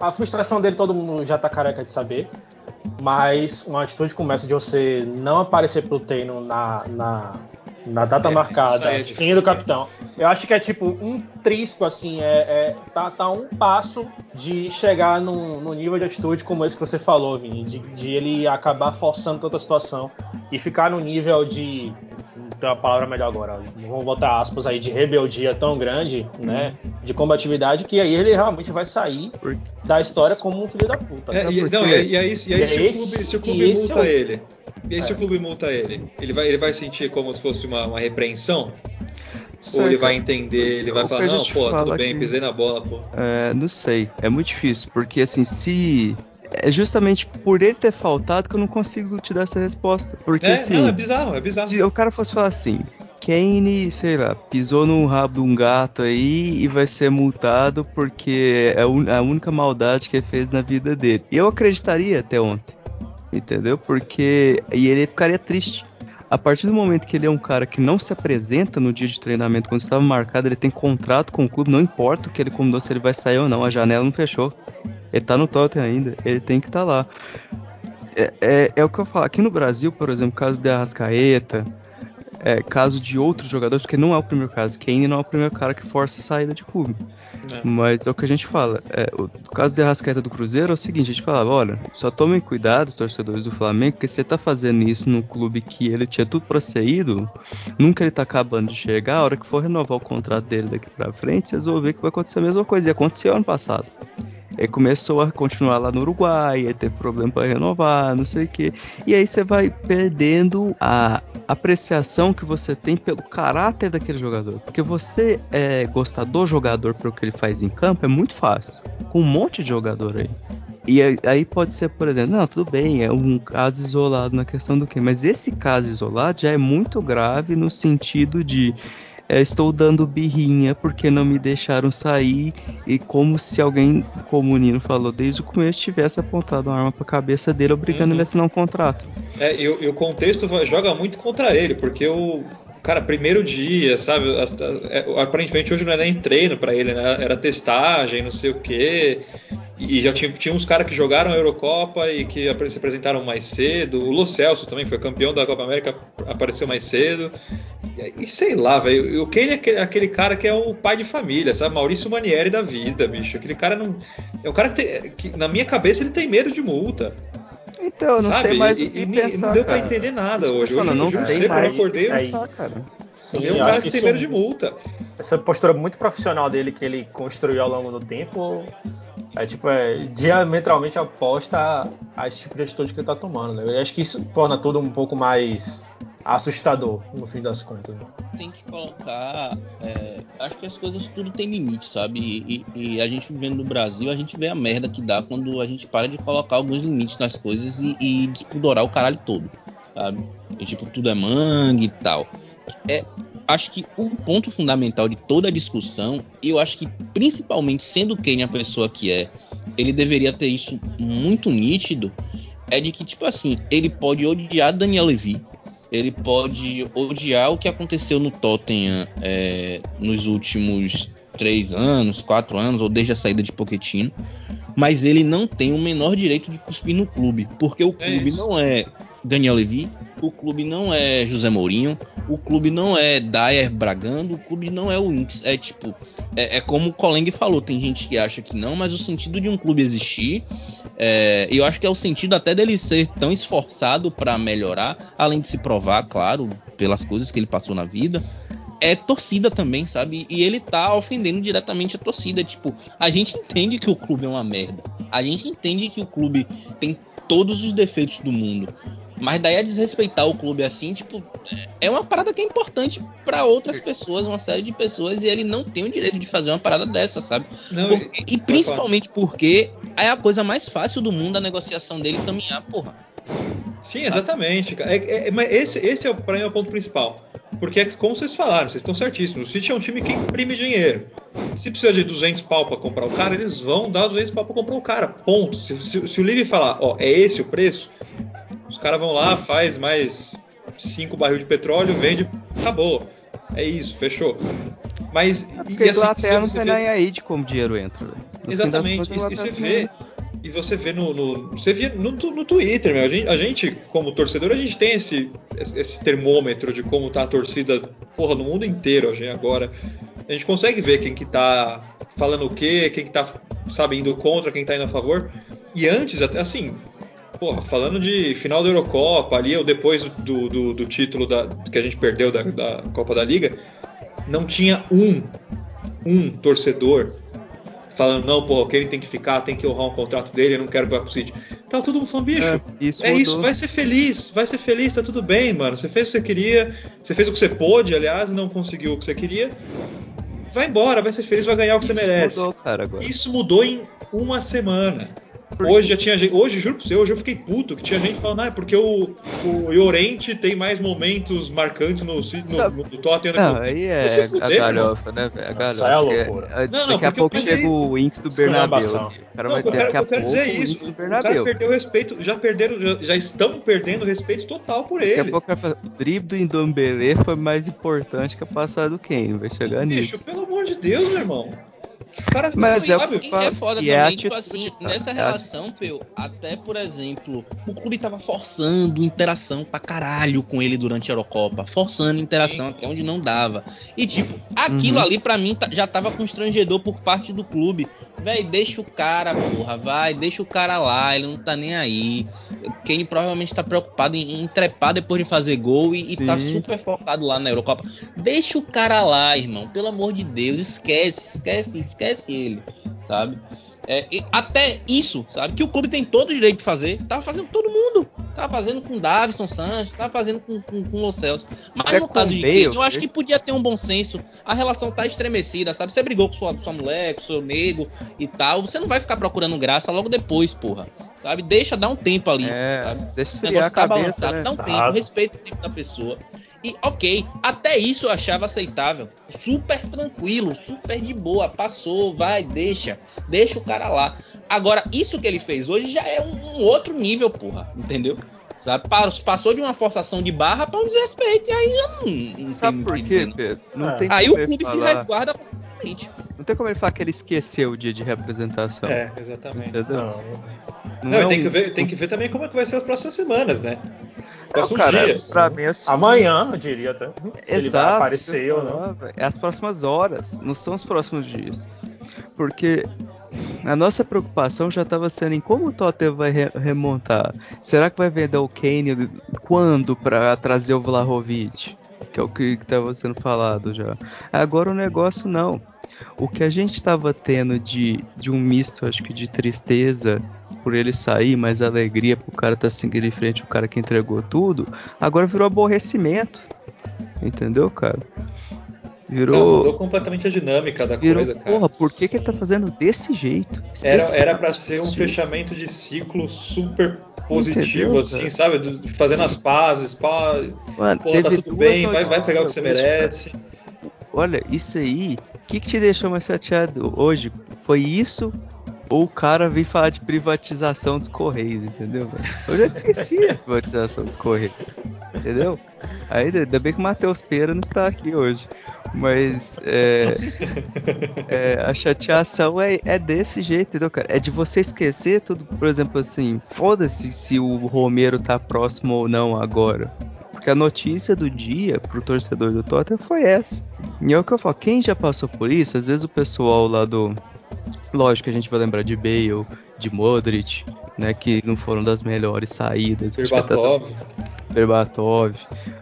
a frustração dele todo mundo já tá careca de saber, mas uma atitude como essa de você não aparecer pro treino na, na, na data é, marcada, é sendo capitão, eu acho que é tipo um trisco, assim, é, é tá, tá, um passo de chegar no, no, nível de atitude como esse que você falou, Vini, de, de, ele acabar forçando tanta situação e ficar no nível de ter uma palavra melhor agora, vamos botar aspas aí, de rebeldia tão grande, né? De combatividade, que aí ele realmente vai sair da história como um filho da puta. É, e, não, e, e aí, e aí, se, o clube, se o clube multa é o... ele, e aí se o é. clube multa ele, ele vai, ele vai sentir como se fosse uma, uma repreensão? Ou ele vai entender, ele vai falar, não, pô, tudo bem, que... pisei na bola, pô. É, não sei, é muito difícil, porque assim, se é justamente por ele ter faltado que eu não consigo te dar essa resposta. Porque é, assim. Não, é bizarro, é bizarro. Se o cara fosse falar assim. Kane, sei lá, pisou no rabo de um gato aí e vai ser multado porque é a única maldade que ele fez na vida dele. Eu acreditaria até ontem. Entendeu? Porque. E ele ficaria triste. A partir do momento que ele é um cara que não se apresenta no dia de treinamento quando estava marcado, ele tem contrato com o clube, não importa o que ele combinou, se ele vai sair ou não, a janela não fechou. Ele tá no Tottenham ainda, ele tem que estar tá lá. É, é, é, o que eu falo. Aqui no Brasil, por exemplo, caso de Arrascaeta, é, caso de outros jogadores, porque não é o primeiro caso. Kane não é o primeiro cara que força a saída de clube. É. Mas é o que a gente fala. É, o, caso de Arrascaeta do Cruzeiro é o seguinte: a gente falava, olha, só tomem cuidado, torcedores do Flamengo, porque você tá fazendo isso num clube que ele tinha tudo pra ser ídolo, nunca ele tá acabando de chegar, a hora que for renovar o contrato dele daqui pra frente, vocês vão ver que vai acontecer a mesma coisa. E aconteceu ano passado. Ele começou a continuar lá no Uruguai, aí teve problema para renovar, não sei o que. E aí você vai perdendo a apreciação que você tem pelo caráter daquele jogador. Porque você é, gostar do jogador pelo que ele faz em campo é muito fácil. Com um monte de jogador aí. E aí pode ser, por exemplo, não, tudo bem, é um caso isolado na questão do que, mas esse caso isolado já é muito grave no sentido de é, estou dando birrinha porque não me deixaram sair e como se alguém, como o Nino falou desde o começo, tivesse apontado uma arma para a cabeça dele obrigando uhum. ele a assinar um contrato. É, e, e, o contexto joga muito contra ele, porque o cara, primeiro dia, sabe? É, aparentemente hoje não era nem treino para ele, né? Era testagem, não sei o quê. E já tinha, tinha uns caras que jogaram a Eurocopa e que se apresentaram mais cedo. O Lo Celso também foi campeão da Copa América, apareceu mais cedo. E, e sei lá, velho. O Kane é aquele, aquele, cara que é o pai de família, sabe? Maurício Manieri da vida, bicho. Aquele cara não. É um cara que, tem, que na minha cabeça, ele tem medo de multa. Então, eu não sabe? sei mais e, o que e, pensar, Não deu cara. pra entender nada hoje. Hoje, não hoje sei mais eu acordei, pensar, cara. Sim, ele é um cara que tem medo de multa. Essa postura muito profissional dele que ele construiu ao longo do tempo é tipo, é diametralmente oposta a, esse tipo de atitude que ele tá tomando, né? Eu acho que isso torna tudo um pouco mais assustador, no fim das contas. Tem que colocar. É, acho que as coisas tudo tem limite, sabe? E, e, e, a gente vivendo no Brasil, a gente vê a merda que dá quando a gente para de colocar alguns limites nas coisas e, e despundorar o caralho todo, sabe? E, tipo, tudo é mangue e tal. É, acho que o ponto fundamental de toda a discussão, e eu acho que principalmente sendo quem a pessoa que é, ele deveria ter isso muito nítido, é de que, tipo assim, ele pode odiar Daniel Levy, ele pode odiar o que aconteceu no Tottenham é, nos últimos três anos, quatro anos, ou desde a saída de Pochettino, mas ele não tem o menor direito de cuspir no clube, porque o é clube não é Daniel Levy, o clube não é José Mourinho, o clube não é Dyer Bragando, o clube não é o Inks. É tipo, é, é, como o Coleng falou, tem gente que acha que não, mas o sentido de um clube existir, é, eu acho que é o sentido até dele ser tão esforçado para melhorar, além de se provar, claro, pelas coisas que ele passou na vida, é torcida também, sabe? E ele tá ofendendo diretamente a torcida. Tipo, a gente entende que o clube é uma merda. A gente entende que o clube tem todos os defeitos do mundo. Mas daí a desrespeitar o clube assim, tipo, é uma parada que é importante para outras pessoas, uma série de pessoas, e ele não tem o direito de fazer uma parada dessa, sabe? Não, porque, e, principalmente porque é a coisa mais fácil do mundo a negociação dele caminhar, porra. Sim, exatamente. É, é, mas esse, esse é, para mim, é o ponto principal. Porque, é como vocês falaram, vocês estão certíssimos. O City é um time que imprime dinheiro. Se precisa de 200 pau para comprar o cara, eles vão dar 200 pau para comprar o cara. Ponto. Se, se, se o Livre falar, ó, é esse o preço, os caras vão lá, faz mais cinco barril de petróleo, vende, acabou. É isso, fechou. Mas é porque e, assim, Inglaterra não tem nem aí de como dinheiro entra. Exatamente. E, e você vê e você vê no, no você vê no, no Twitter, meu, a gente, a gente, como torcedor, a gente tem esse, esse termômetro de como tá a torcida, porra, no mundo inteiro, a gente agora. A gente consegue ver quem que tá falando o quê, quem que tá, sabe, indo contra, quem tá indo a favor. E antes, assim, Porra, falando de final da Eurocopa, ali, ou depois do, do, do título da, que a gente perdeu da, da Copa da Liga, não tinha um, um torcedor falando, não, pô, o Kane tem que ficar, tem que honrar um contrato dele, eu não quero que vá pro City. Tá todo mundo falando, bicho, é, isso, é isso, vai ser feliz, vai ser feliz, tá tudo bem, mano. Você fez o que você queria, você fez o que você pôde, aliás, não conseguiu o que você queria. Vai embora, vai ser feliz, vai ganhar o que isso você merece. Mudou, cara, isso mudou em uma semana. Hoje já tinha gente. Hoje, juro pra você, hoje eu fiquei puto que tinha gente falando, ah, é porque o, o Llorente tem mais momentos marcantes no, no, no, no Tottenham. Não, aí é a galhofa, né, velho? A galhofa. É loucura. Não, não, daqui a pouco chega o Winx do Bernabéu. O cara vai ter daqui a pouco dizer é isso. O cara perdeu respeito, já perderam, já, já, estão perdendo respeito total por ele. Daqui a pouco o drible do Ndombele foi mais importante que a passada do Kane, vai chegar Bicho, nisso. Bicho, pelo amor de Deus, meu irmão. Cara, mas é, sabe, é foda e é também, é tipo assim, nessa é relação, Peu, até por exemplo, o clube tava forçando interação pra caralho com ele durante a Eurocopa, forçando interação até onde não dava. E tipo, aquilo uhum. ali para mim já tava constrangedor por parte do clube. Véi, deixa o cara, porra, vai, deixa o cara lá, ele não tá nem aí. Quem provavelmente tá preocupado em, em trepar depois de fazer gol e, e tá super focado lá na Eurocopa. Deixa o cara lá, irmão, pelo amor de Deus, esquece, esquece, esquece esquece ele, sabe? É, até isso, sabe? Que o clube tem todo o direito de fazer. Tava fazendo todo mundo. Tava fazendo com Davidson Sanches, tava fazendo com, com, com Los Celso. Mas é no caso de Kane, eu acho que podia ter um bom senso. A relação tá estremecida, sabe? Você brigou com sua, sua mulher, com seu nego e tal. Você não vai ficar procurando graça logo depois, porra. Sabe? Deixa dar um tempo ali. É, sabe? Deixa o negócio tá cabeça, balançado. Né? Dá um tempo, respeita o tempo da pessoa. E ok, até isso eu achava aceitável. Super tranquilo, super de boa. Passou, vai, deixa. Deixa o cara lá. Agora, isso que ele fez hoje já é um, um outro nível, porra. Entendeu? Sabe? Passou de uma forçação de barra para um desrespeito. E aí já não. não Sabe por quê, Pedro? Não é. tem aí o clube falar... se resguarda completamente. Não tem como ele falar que ele esqueceu o dia de representação. É, exatamente. Entendeu? Não, não, não é tem, um... que ver, tem que ver também como é que vai ser as próximas semanas, né? Próximos cara, dias. Pra mim, assim, Amanhã, eu diria até. Se Exato, ele vai aparecer ou não. É as próximas horas, não são os próximos dias. Porque a nossa preocupação já estava sendo em como o Tottenham vai re remontar. Será que vai vender o Kane quando para trazer o Vlahovic? Que é o que estava sendo falado já. Agora o negócio não. O que a gente estava tendo de, de um misto, acho que de tristeza por ele sair, mas alegria pro cara estar tá seguindo em frente, o cara que entregou tudo, agora virou aborrecimento. Entendeu, cara? Virou. Não, mudou completamente a dinâmica da virou, coisa, cara. Porra, por que, que ele tá fazendo desse jeito? Era, era pra ser um fechamento de ciclo super positivo, Entendeu, assim, sabe? Fazendo as pazes, pá. Mano, porra, tá tudo bem, vai, vai pegar o que você merece. Olha, isso aí, o que, que te deixou mais chateado hoje? Foi isso ou o cara vem falar de privatização dos Correios, entendeu? Eu já esqueci a privatização dos Correios, entendeu? Aí, ainda bem que o Matheus Pera não está aqui hoje. Mas é, é, a chateação é, é desse jeito, entendeu, cara? É de você esquecer tudo, por exemplo, assim, foda-se se o Romero tá próximo ou não agora. Porque a notícia do dia pro torcedor do Tottenham foi essa. E é o que eu falo, quem já passou por isso, às vezes o pessoal lá do, Lógico que a gente vai lembrar de Bale, de Modric, né, que não foram das melhores saídas. Berbatov. Berbatov.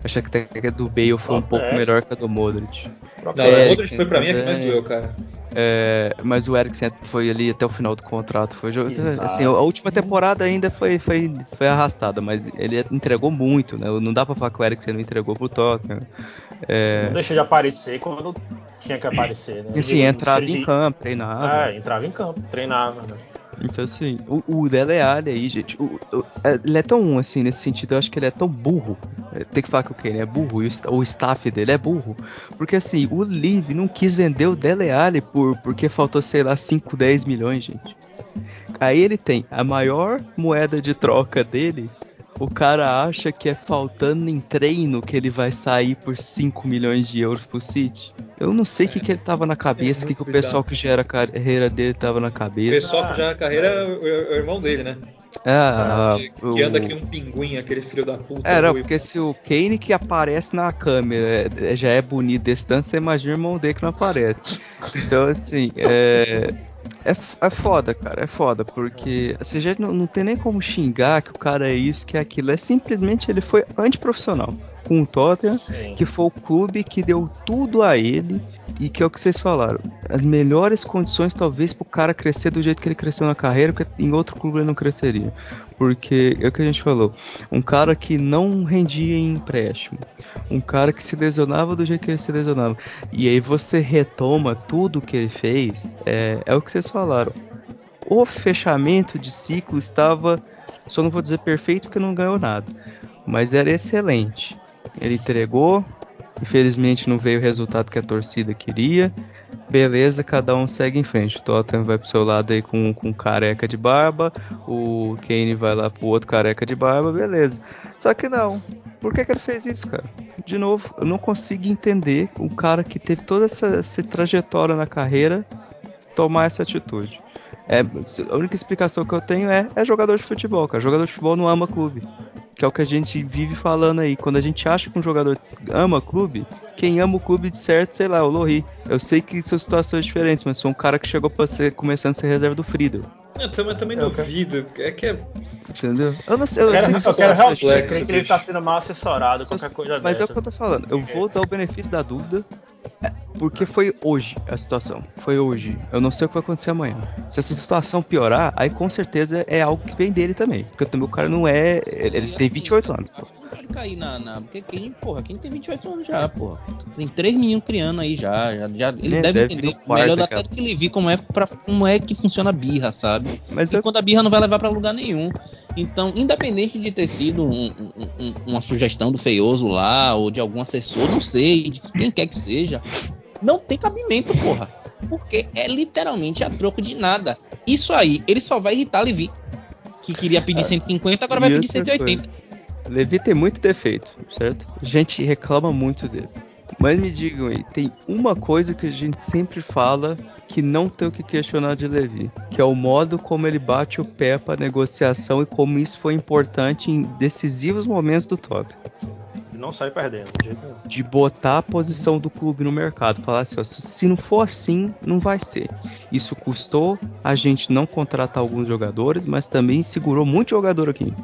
Acho que até a do Bale foi um pouco é. melhor que a do Modric. Não, o Modric foi pra mim a que mais doeu, cara. É, mas o Eriksen foi ali até o final do contrato. Foi assim, a última temporada ainda foi, foi, foi arrastada, mas ele entregou muito, né? Não dá pra falar que o Eriksen não entregou pro Tottenham. É... Não deixa de aparecer quando tinha que aparecer, né? Sim, entrava em campo, treinava. É, entrava em campo, treinava, né? Então, assim, o, o Dele Alli aí, gente, o, o, é, ele é tão, assim, nesse sentido, eu acho que ele é tão burro. É, tem que falar que o Kane é burro e o, o staff dele é burro. Porque, assim, o Live não quis vender o Dele Alli por, porque faltou, sei lá, 5, 10 milhões, gente. Aí ele tem a maior moeda de troca dele o cara acha que é faltando em treino que ele vai sair por 5 milhões de euros pro City. Eu não sei o é, que, que ele tava na cabeça, o é que, que o pessoal que gera a carreira dele tava na cabeça. O pessoal que gera a carreira é o, é o irmão dele, né? Ah, que, que anda aqui um pinguim, aquele filho da puta. Era, porque se o Kane que aparece na câmera é, já é bonito desse tanto, você imagina o irmão dele que não aparece. Então, assim, é, É, é foda, cara, é foda, porque assim, a gente não, não tem nem como xingar que o cara é isso, que é aquilo. É simplesmente ele foi antiprofissional com o Tottenham, Sim. que foi o clube que deu tudo a ele e que é o que vocês falaram. As melhores condições, talvez, para o cara crescer do jeito que ele cresceu na carreira, porque em outro clube ele não cresceria. Porque é o que a gente falou: um cara que não rendia em empréstimo, um cara que se lesionava do jeito que ele se lesionava, e aí você retoma tudo que ele fez, é, é o que vocês falaram. O fechamento de ciclo estava, só não vou dizer perfeito porque não ganhou nada, mas era excelente. Ele entregou, Infelizmente não veio o resultado que a torcida queria. Beleza, cada um segue em frente. O Tottenham vai pro seu lado aí com, com careca de barba. O Kane vai lá pro outro careca de barba, beleza. Só que não. Por que, que ele fez isso, cara? De novo, eu não consigo entender o cara que teve toda essa, essa trajetória na carreira tomar essa atitude. É, a única explicação que eu tenho é, é jogador de futebol, cara. Jogador de futebol não ama clube que é o que a gente vive falando aí. Quando a gente acha que um jogador ama clube, quem ama o clube de certo, sei lá, o Lohri. Eu sei que são situações diferentes, mas sou um cara que chegou para ser começando a ser reserva do Friedel. Eu também, também duvido. É que é. Entendeu? Eu não sei. Eu, quero, eu quero realmente crer que ele tá sendo mal assessorado, qualquer coisa Mas dessa. é o que eu tô falando. Eu vou dar o benefício da dúvida. É, porque foi hoje a situação. Foi hoje. Eu não sei o que vai acontecer amanhã. Se essa situação piorar, aí com certeza é algo que vem dele também. Porque também o cara não é. Ele, ele tem 28 anos. Pô. Não pode cair na. na porque quem, porra, quem tem 28 anos já, porra. Tem três meninos criando aí já. já, já ele é, deve, deve entender melhor até do que ele viu como é, pra, como é que funciona a birra, sabe? Mas e eu... quando a birra não vai levar para lugar nenhum. Então, independente de ter sido um, um, um, uma sugestão do feioso lá, ou de algum assessor, não sei, de quem quer que seja não tem cabimento, porra. Porque é literalmente a troco de nada. Isso aí, ele só vai irritar Levi. Que queria pedir 150, agora vai pedir 180. Levi tem muito defeito, certo? A gente reclama muito dele. Mas me digam aí, tem uma coisa que a gente sempre fala que não tem o que questionar de Levi, que é o modo como ele bate o pé para negociação e como isso foi importante em decisivos momentos do Tottenham não sai perdendo, de jeito nenhum. De botar a posição do clube no mercado. Falar assim, ó, se não for assim, não vai ser. Isso custou a gente não contratar alguns jogadores, mas também segurou muito jogador aqui.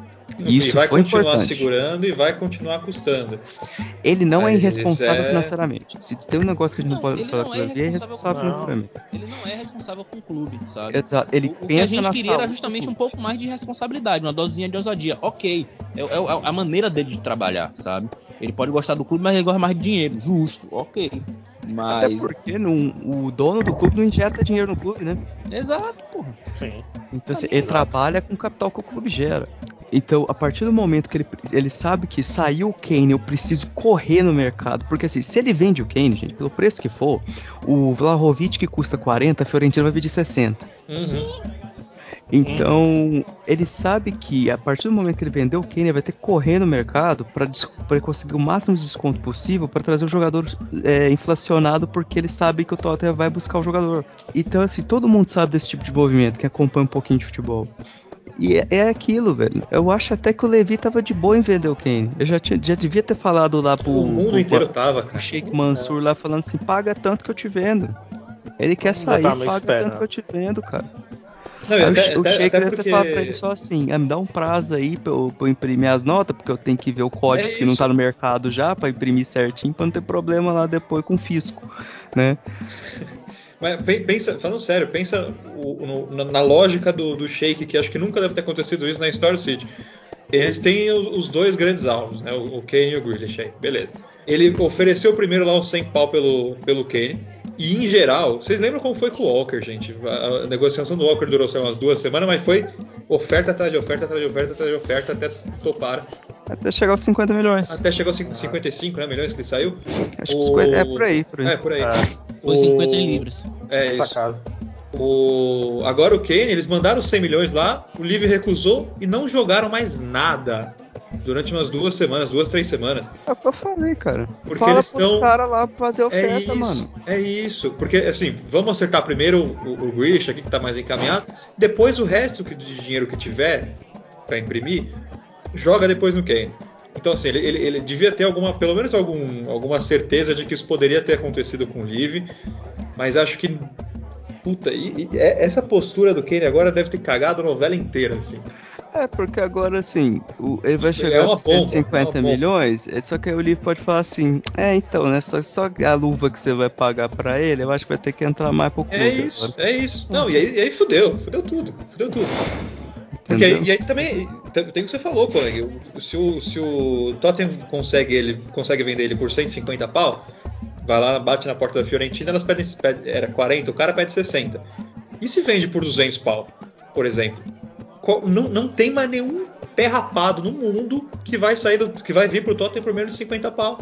Isso e vai foi continuar importante. segurando e vai continuar custando. Ele não é irresponsável é... financeiramente. Se tem um negócio que a gente não, não pode falar é ele é irresponsável financeiramente. Ele não é responsável com o clube, sabe? Exato. Ele o, o que a gente queria era justamente um pouco mais de responsabilidade, uma dosezinha de ousadia. Ok, é, é, é a maneira dele de trabalhar, sabe? Ele pode gostar do clube, mas ele gosta mais de dinheiro. Justo, ok. Mas. Até porque não, o dono do clube não injeta dinheiro no clube, né? Exato, porra. Sim. Então, assim, ele trabalha com o capital que o clube gera. Então, a partir do momento que ele, ele sabe que saiu o Kane, eu preciso correr no mercado. Porque assim, se ele vende o Kane, gente, pelo preço que for, o Vlahovic que custa 40, a Fiorentina vai vender 60. Uhum. Então, ele sabe que a partir do momento que ele vendeu o Kane, ele vai ter que correr no mercado para conseguir o máximo de desconto possível para trazer o jogador é, inflacionado, porque ele sabe que o Tottenham vai buscar o jogador. Então, assim, todo mundo sabe desse tipo de movimento, que acompanha um pouquinho de futebol. E é, é, aquilo, velho. Eu acho até que o Levi tava de boa em vender o Kane. Eu já, tinha, já devia ter falado lá pro. O mundo pro, inteiro tava, cara. O Sheikh Mansur lá falando assim: paga tanto que eu te vendo. Ele quer sair, paga tanto que eu te vendo, cara. Não, Aí até, o, Sheik deve porque... ter falado pra ele só assim: ah, me dá um prazo aí pra eu, pra eu, imprimir as notas, porque eu tenho que ver o código é que não tá no mercado já, pra imprimir certinho, pra não ter problema lá depois com o fisco, né? Mas pensa, falando sério, pensa o, no, na lógica do, do Sheik, que acho que nunca deve ter acontecido isso na história do City. Eles têm os, os dois grandes alvos, né? O, o Kane e o Grealish aí, beleza. Ele ofereceu primeiro lá os 100 pau pelo, pelo Kane. E em geral, vocês lembram como foi com o Walker, gente? A, a negociação do Walker durou sei, umas duas semanas, mas foi oferta atrás de oferta, atrás de oferta, atrás de oferta, até topar. Até chegar aos 50 milhões. Até chegar aos 55 né, milhões que ele saiu. Acho o... que é por aí, por aí. É, por aí. É. Foi 50 libras. É, isso. O... Agora o Kane, eles mandaram 100 milhões lá, o Livre recusou e não jogaram mais nada durante umas duas semanas, duas, três semanas. É o que eu falei, cara. Porque Fala eles estão. caras lá pra fazer oferta, é isso, mano. É isso. Porque, assim, vamos acertar primeiro o, o Grealish aqui, que tá mais encaminhado. Depois o resto de dinheiro que tiver para imprimir, joga depois no Kane. Então, assim, ele, ele, ele, devia ter alguma, pelo menos algum, alguma certeza de que isso poderia ter acontecido com o Live, mas acho que puta, e, e, é, essa postura do Kane agora deve ter cagado a novela inteira, assim. É, porque agora assim, o, ele vai chegar é com 150 bomba, milhões, é só que aí o livro pode falar assim, é então, né? Só, só a luva que você vai pagar pra ele, eu acho que vai ter que entrar mais pro é clube. É isso, agora. é isso. Não, e aí, e aí fudeu, fudeu tudo, fudeu tudo. Porque aí, e aí também tem o que você falou, colega. Se o, se o Tottenham consegue, ele, consegue vender ele por 150 pau, vai lá, bate na porta da Fiorentina, elas pedem, pedem era 40, o cara pede 60. E se vende por 200 pau, por exemplo? Não, não tem mais nenhum pé rapado no mundo que vai sair do, que vai vir pro Tottenham por menos de 50 pau.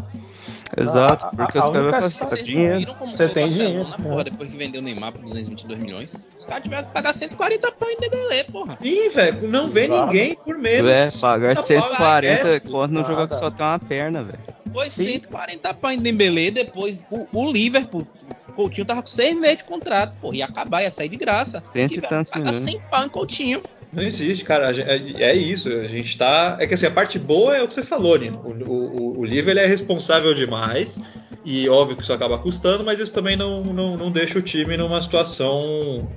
Exato, porque os caras vão fazer dinheiro. Você tem dinheiro. Na porra, depois que vendeu o Neymar por 222 milhões, os caras tiveram que pagar 140 pau em Dembélé, porra. Ih, velho, não vê Exato. ninguém por menos. É, pagar 140 quando não jogar que só tem uma perna, velho. Foi 140 pau em Dembélé, depois o, o Liverpool o Coutinho tava com 6 meses de contrato, porra, ia acabar, ia sair de graça. 30 e tantos milhões. 100 pau em Coutinho. Não existe, cara. É, é, isso. A gente tá. É que assim, a parte boa é o que você falou, Nino. O, o, o livro ele é responsável demais. E óbvio que isso acaba custando, mas isso também não, não, não deixa o time numa situação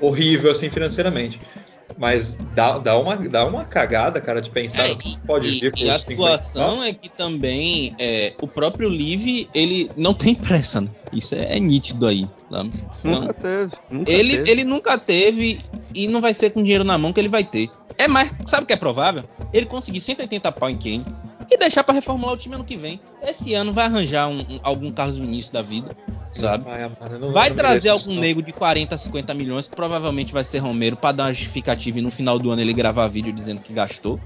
horrível assim financeiramente. Mas dá, dá, uma, dá uma cagada, cara, de pensar é, que pode e, vir por E a situação é que também é, o próprio Live, ele não tem pressa, né? Isso é, é nítido aí. Tá? Nunca teve. Nunca ele, teve. ele nunca teve e não vai ser com dinheiro na mão que ele vai ter. É mais, sabe o que é provável? Ele conseguir 180 pau em Kane e deixar para reformular o time ano que vem. Esse ano vai arranjar um, um, algum Carlos Vinícius da vida, sabe? Vai, não, vai não trazer algum nego de 40, 50 milhões, que provavelmente vai ser Romero, para dar uma justificativa e no final do ano ele gravar vídeo dizendo que gastou.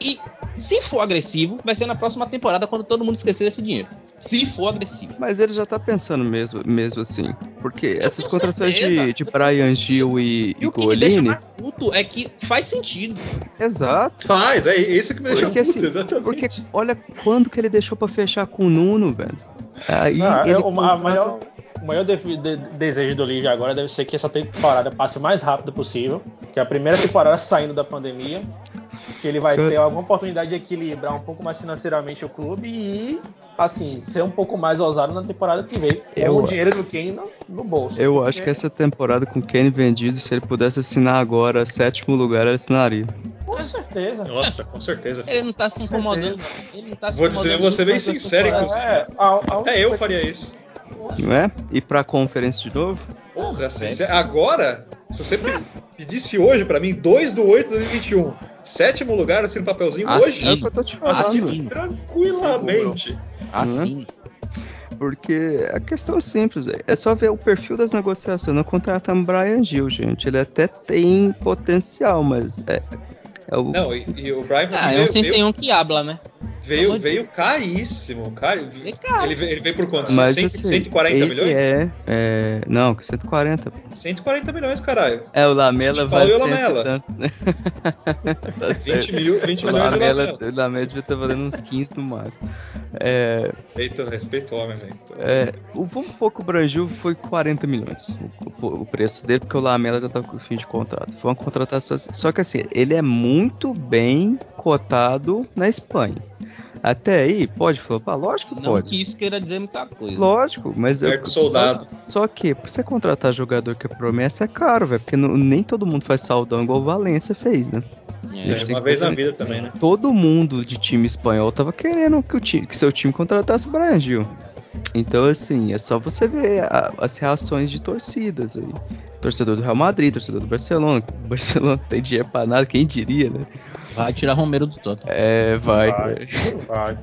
E se for agressivo, vai ser na próxima temporada quando todo mundo esquecer desse dinheiro. Se for agressivo. Mas ele já tá pensando mesmo, mesmo assim. Porque essas contratações de, de Brian Gil e, e, e o que me deixa mais puto é que faz sentido. Exato. Faz, é isso que me deixa porque, puto, assim, exatamente. Porque olha quando que ele deixou pra fechar com o Nuno, velho. Aí ah, ele é o, maior, o maior de, de, desejo do Livre agora deve ser que essa temporada passe o mais rápido possível. Que é a primeira temporada saindo da pandemia que ele vai ter alguma oportunidade de equilibrar um pouco mais financeiramente o clube e, assim, ser um pouco mais ousado na temporada que vem, com o dinheiro do Kane no, no bolso. Eu porque... acho que essa temporada com o Kane vendido, se ele pudesse assinar agora sétimo lugar, ele assinaria. Com certeza. Nossa, com certeza. Ele não tá se incomodando. Ele não tá se vou dizer, vou ser bem sincero, inclusive. É, Até eu faria isso. Não é? Ir pra conferência de novo? Porra, assim, agora, se você pedisse hoje para mim, 2 do 8 de 2021 sétimo lugar, assim, no papelzinho assim, hoje. É o que eu tô te falando. Assim, tranquilamente. Assim. Porque a questão é simples, é só ver o perfil das negociações. Não contratamos Brian Gil, gente. Ele até tem potencial, mas é, é o... Não, e, e o Brian. Ah, é um sem um que habla, né? Veio, veio caríssimo, cara. Ele, ele veio por quanto? Mas, 100, assim, 140 milhões? É, é. Não, 140. 140 milhões, caralho. É, o Lamela vai. o Lamela. né? tá 20 mil, 20 o milhões Lamela, o Lamela devia estar valendo uns 15 no máximo. É, respeito, respeito o homem, velho. É, o Vamos Pouco Brasil foi 40 milhões o, o, preço dele, porque o Lamela já tava com fim de contrato. Foi uma contratação. Só que assim, ele é muito bem cotado na Espanha. Até aí, pode flopar? Lógico que não pode. que isso queira dizer muita coisa. Lógico, mas... Certo eu, soldado. Só que, pra você contratar jogador que é promessa, é caro, velho. Porque não, nem todo mundo faz saudão igual o Valência fez, né? É, uma vez na vida também, né? Todo mundo de time espanhol tava querendo que, o time, que seu time contratasse o Brian Gil. Então, assim, é só você ver a, as reações de torcidas aí. Torcedor do Real Madrid, torcedor do Barcelona. O Barcelona não tem dinheiro pra nada, quem diria, né? Vai tirar Romero do todo. É, vai. Vai. vai.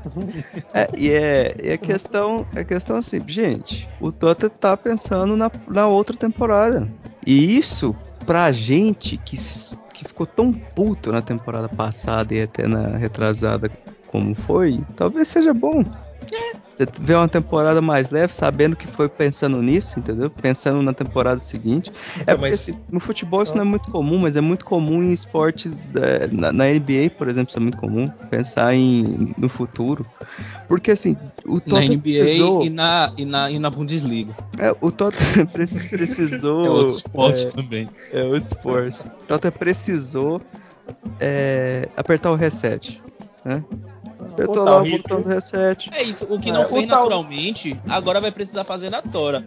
É, e, é, e a questão a questão é assim, gente, o Tota tá pensando na, na outra temporada. E isso, pra gente que, que ficou tão puto na temporada passada e até na retrasada como foi, talvez seja bom. É, você vê uma temporada mais leve, sabendo que foi pensando nisso, entendeu? Pensando na temporada seguinte. É, é porque mas... no futebol isso não é muito comum, mas é muito comum em esportes da, na, na, NBA, por exemplo, isso é muito comum pensar em no futuro. Porque assim, o Tottenham na NBA precisou... e na e na e na Bundesliga. É, o Tottenham precisou É outro esporte é, também. É outro esporte. O Tottenham precisou é, apertar o reset, né? Apertou lá o botão do reset. É isso, o que não é, fez naturalmente, agora vai precisar fazer na Tora.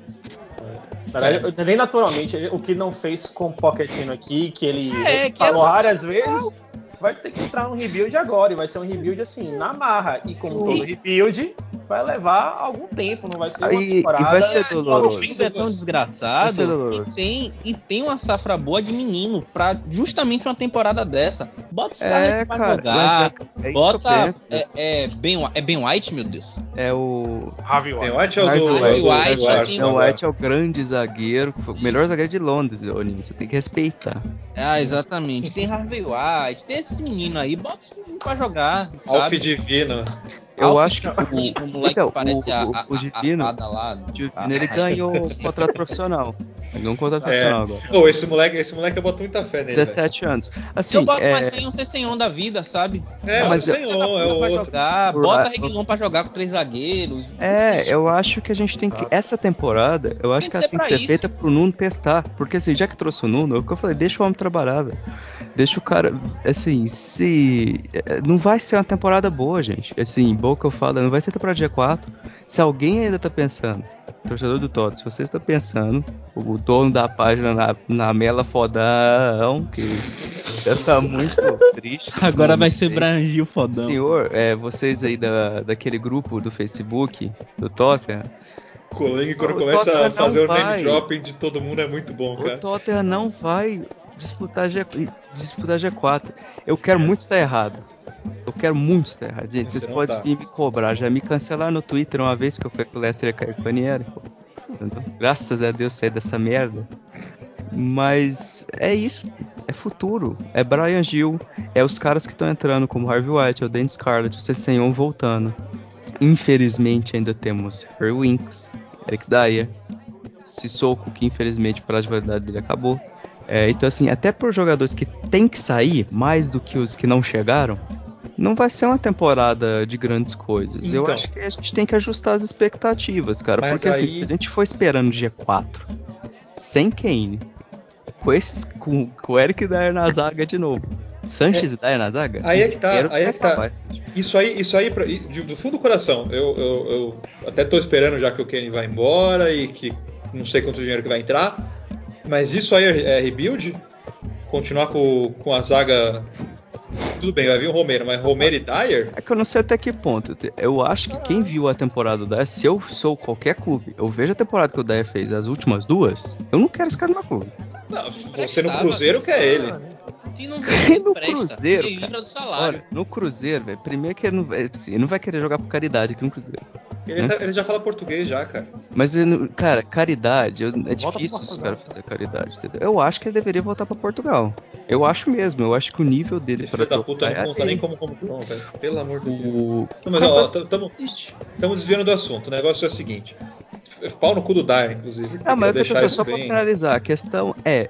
verdade, nem naturalmente, o que não fez com o Pochettino aqui, que ele é, que falou várias vezes, vai ter que entrar um rebuild agora, e vai ser um rebuild assim, na marra. E como todo rebuild, vai levar algum tempo, não vai ser uma e, temporada. E vai ser doloroso. O é tão desgraçado e tem, e tem uma safra boa de menino pra justamente uma temporada dessa. Bota os é, caras pra cara, jogar. É, é bota. É, é, ben, é Ben White, meu Deus. É o. Harvey White. Ben White é o do. Harvey White, White, Ben White é o grande zagueiro, o melhor zagueiro de Londres, Oninho. Você tem que respeitar. Ah, exatamente. Tem Harvey White, tem esses meninos aí, bota os meninos pra jogar. Alf Divino. Eu Alf, acho que o, o moleque então, parece o, a, a, o Divino, a lá. Divino, ele ganhou um contrato profissional. Ganhou um contrato é. profissional agora. Pô, esse moleque, esse moleque eu boto muita fé nele. 17 véio. anos. Assim, eu boto é... mais fé em um Cessenhon da vida, sabe? É, mas o Cessenhon é o pra jogar, bota Reguilon pra jogar com três zagueiros. É, eu acho que a gente tem que essa temporada, eu acho tem que, que ela tem que ser isso. feita pro Nuno testar, porque assim, já que trouxe o Nuno, é o que eu falei, deixa o homem trabalhar, velho. Deixa o cara, assim, se é, não vai ser uma temporada boa, gente. Assim, boa que eu falo, não vai ser temporada dia 4. Se alguém ainda tá pensando, torcedor do Toto, se você está pensando, o dono da página na, na Mela Fodão, que tá muito triste. Agora vai ser Brangil Fodão. Senhor, é, vocês aí da, daquele grupo do Facebook, do Tottenham, Colega, quando o começa Tottenham a fazer o name dropping de todo mundo é muito bom, cara. O Tottenham não vai disputar, G, disputar G4. Eu quero muito estar errado. Eu quero muito estar errado, gente. Vocês podem tá. me cobrar. Já me cancelaram no Twitter uma vez que eu fui com o Lester cair com Graças a Deus saí dessa merda. Mas é isso. É futuro. É Brian Gill. É os caras que estão entrando, como Harvey White, é o Dan Scarlett, o Cessenhon voltando. Infelizmente ainda temos Harry Winks, Eric Dyer, Sissoko, que infelizmente prazo de validade dele acabou. É, então, assim, até por jogadores que tem que sair, mais do que os que não chegaram, não vai ser uma temporada de grandes coisas. Então, Eu acho que a gente tem que ajustar as expectativas, cara. Porque assim, aí... assim, se a gente for esperando G4 sem Kane, com esses. com, com o Eric Dyer na zaga de novo. Sanches é, e Dyer na zaga? Aí é que tá, aí é que tá. Isso aí, isso aí pra, do fundo do coração, eu, eu, eu até tô esperando já que o Kane vai embora e que não sei quanto dinheiro que vai entrar. Mas isso aí é, é rebuild? Continuar com, com a zaga. Tudo bem, vai vir o Romero, mas Romero e Dyer? É que eu não sei até que ponto. Eu acho que quem viu a temporada do Dyer, se eu sou qualquer clube, eu vejo a temporada que o Dyer fez, as últimas duas, eu não quero esse cara no meu clube. Não, você no Cruzeiro quer ele. Se não vem, no Cruzeiro, cara, do salário. Olha, no Cruzeiro, velho, primeiro que ele não, assim, ele não vai querer jogar por caridade aqui no Cruzeiro. Ele, né? tá, ele já fala português já, cara. Mas, ele, cara, caridade, é difícil os caras fazer caridade, entendeu? Eu acho que ele deveria voltar pra Portugal. Eu acho mesmo, eu acho que o nível dele Esse pra filho da puta não é conta nem como como não, velho. Pelo amor de Deus. Não, mas ó, estamos desviando do assunto. O negócio é o seguinte. Pau no cu do Dyer, inclusive. Ah, mas eu tô só bem... pra finalizar. A questão é,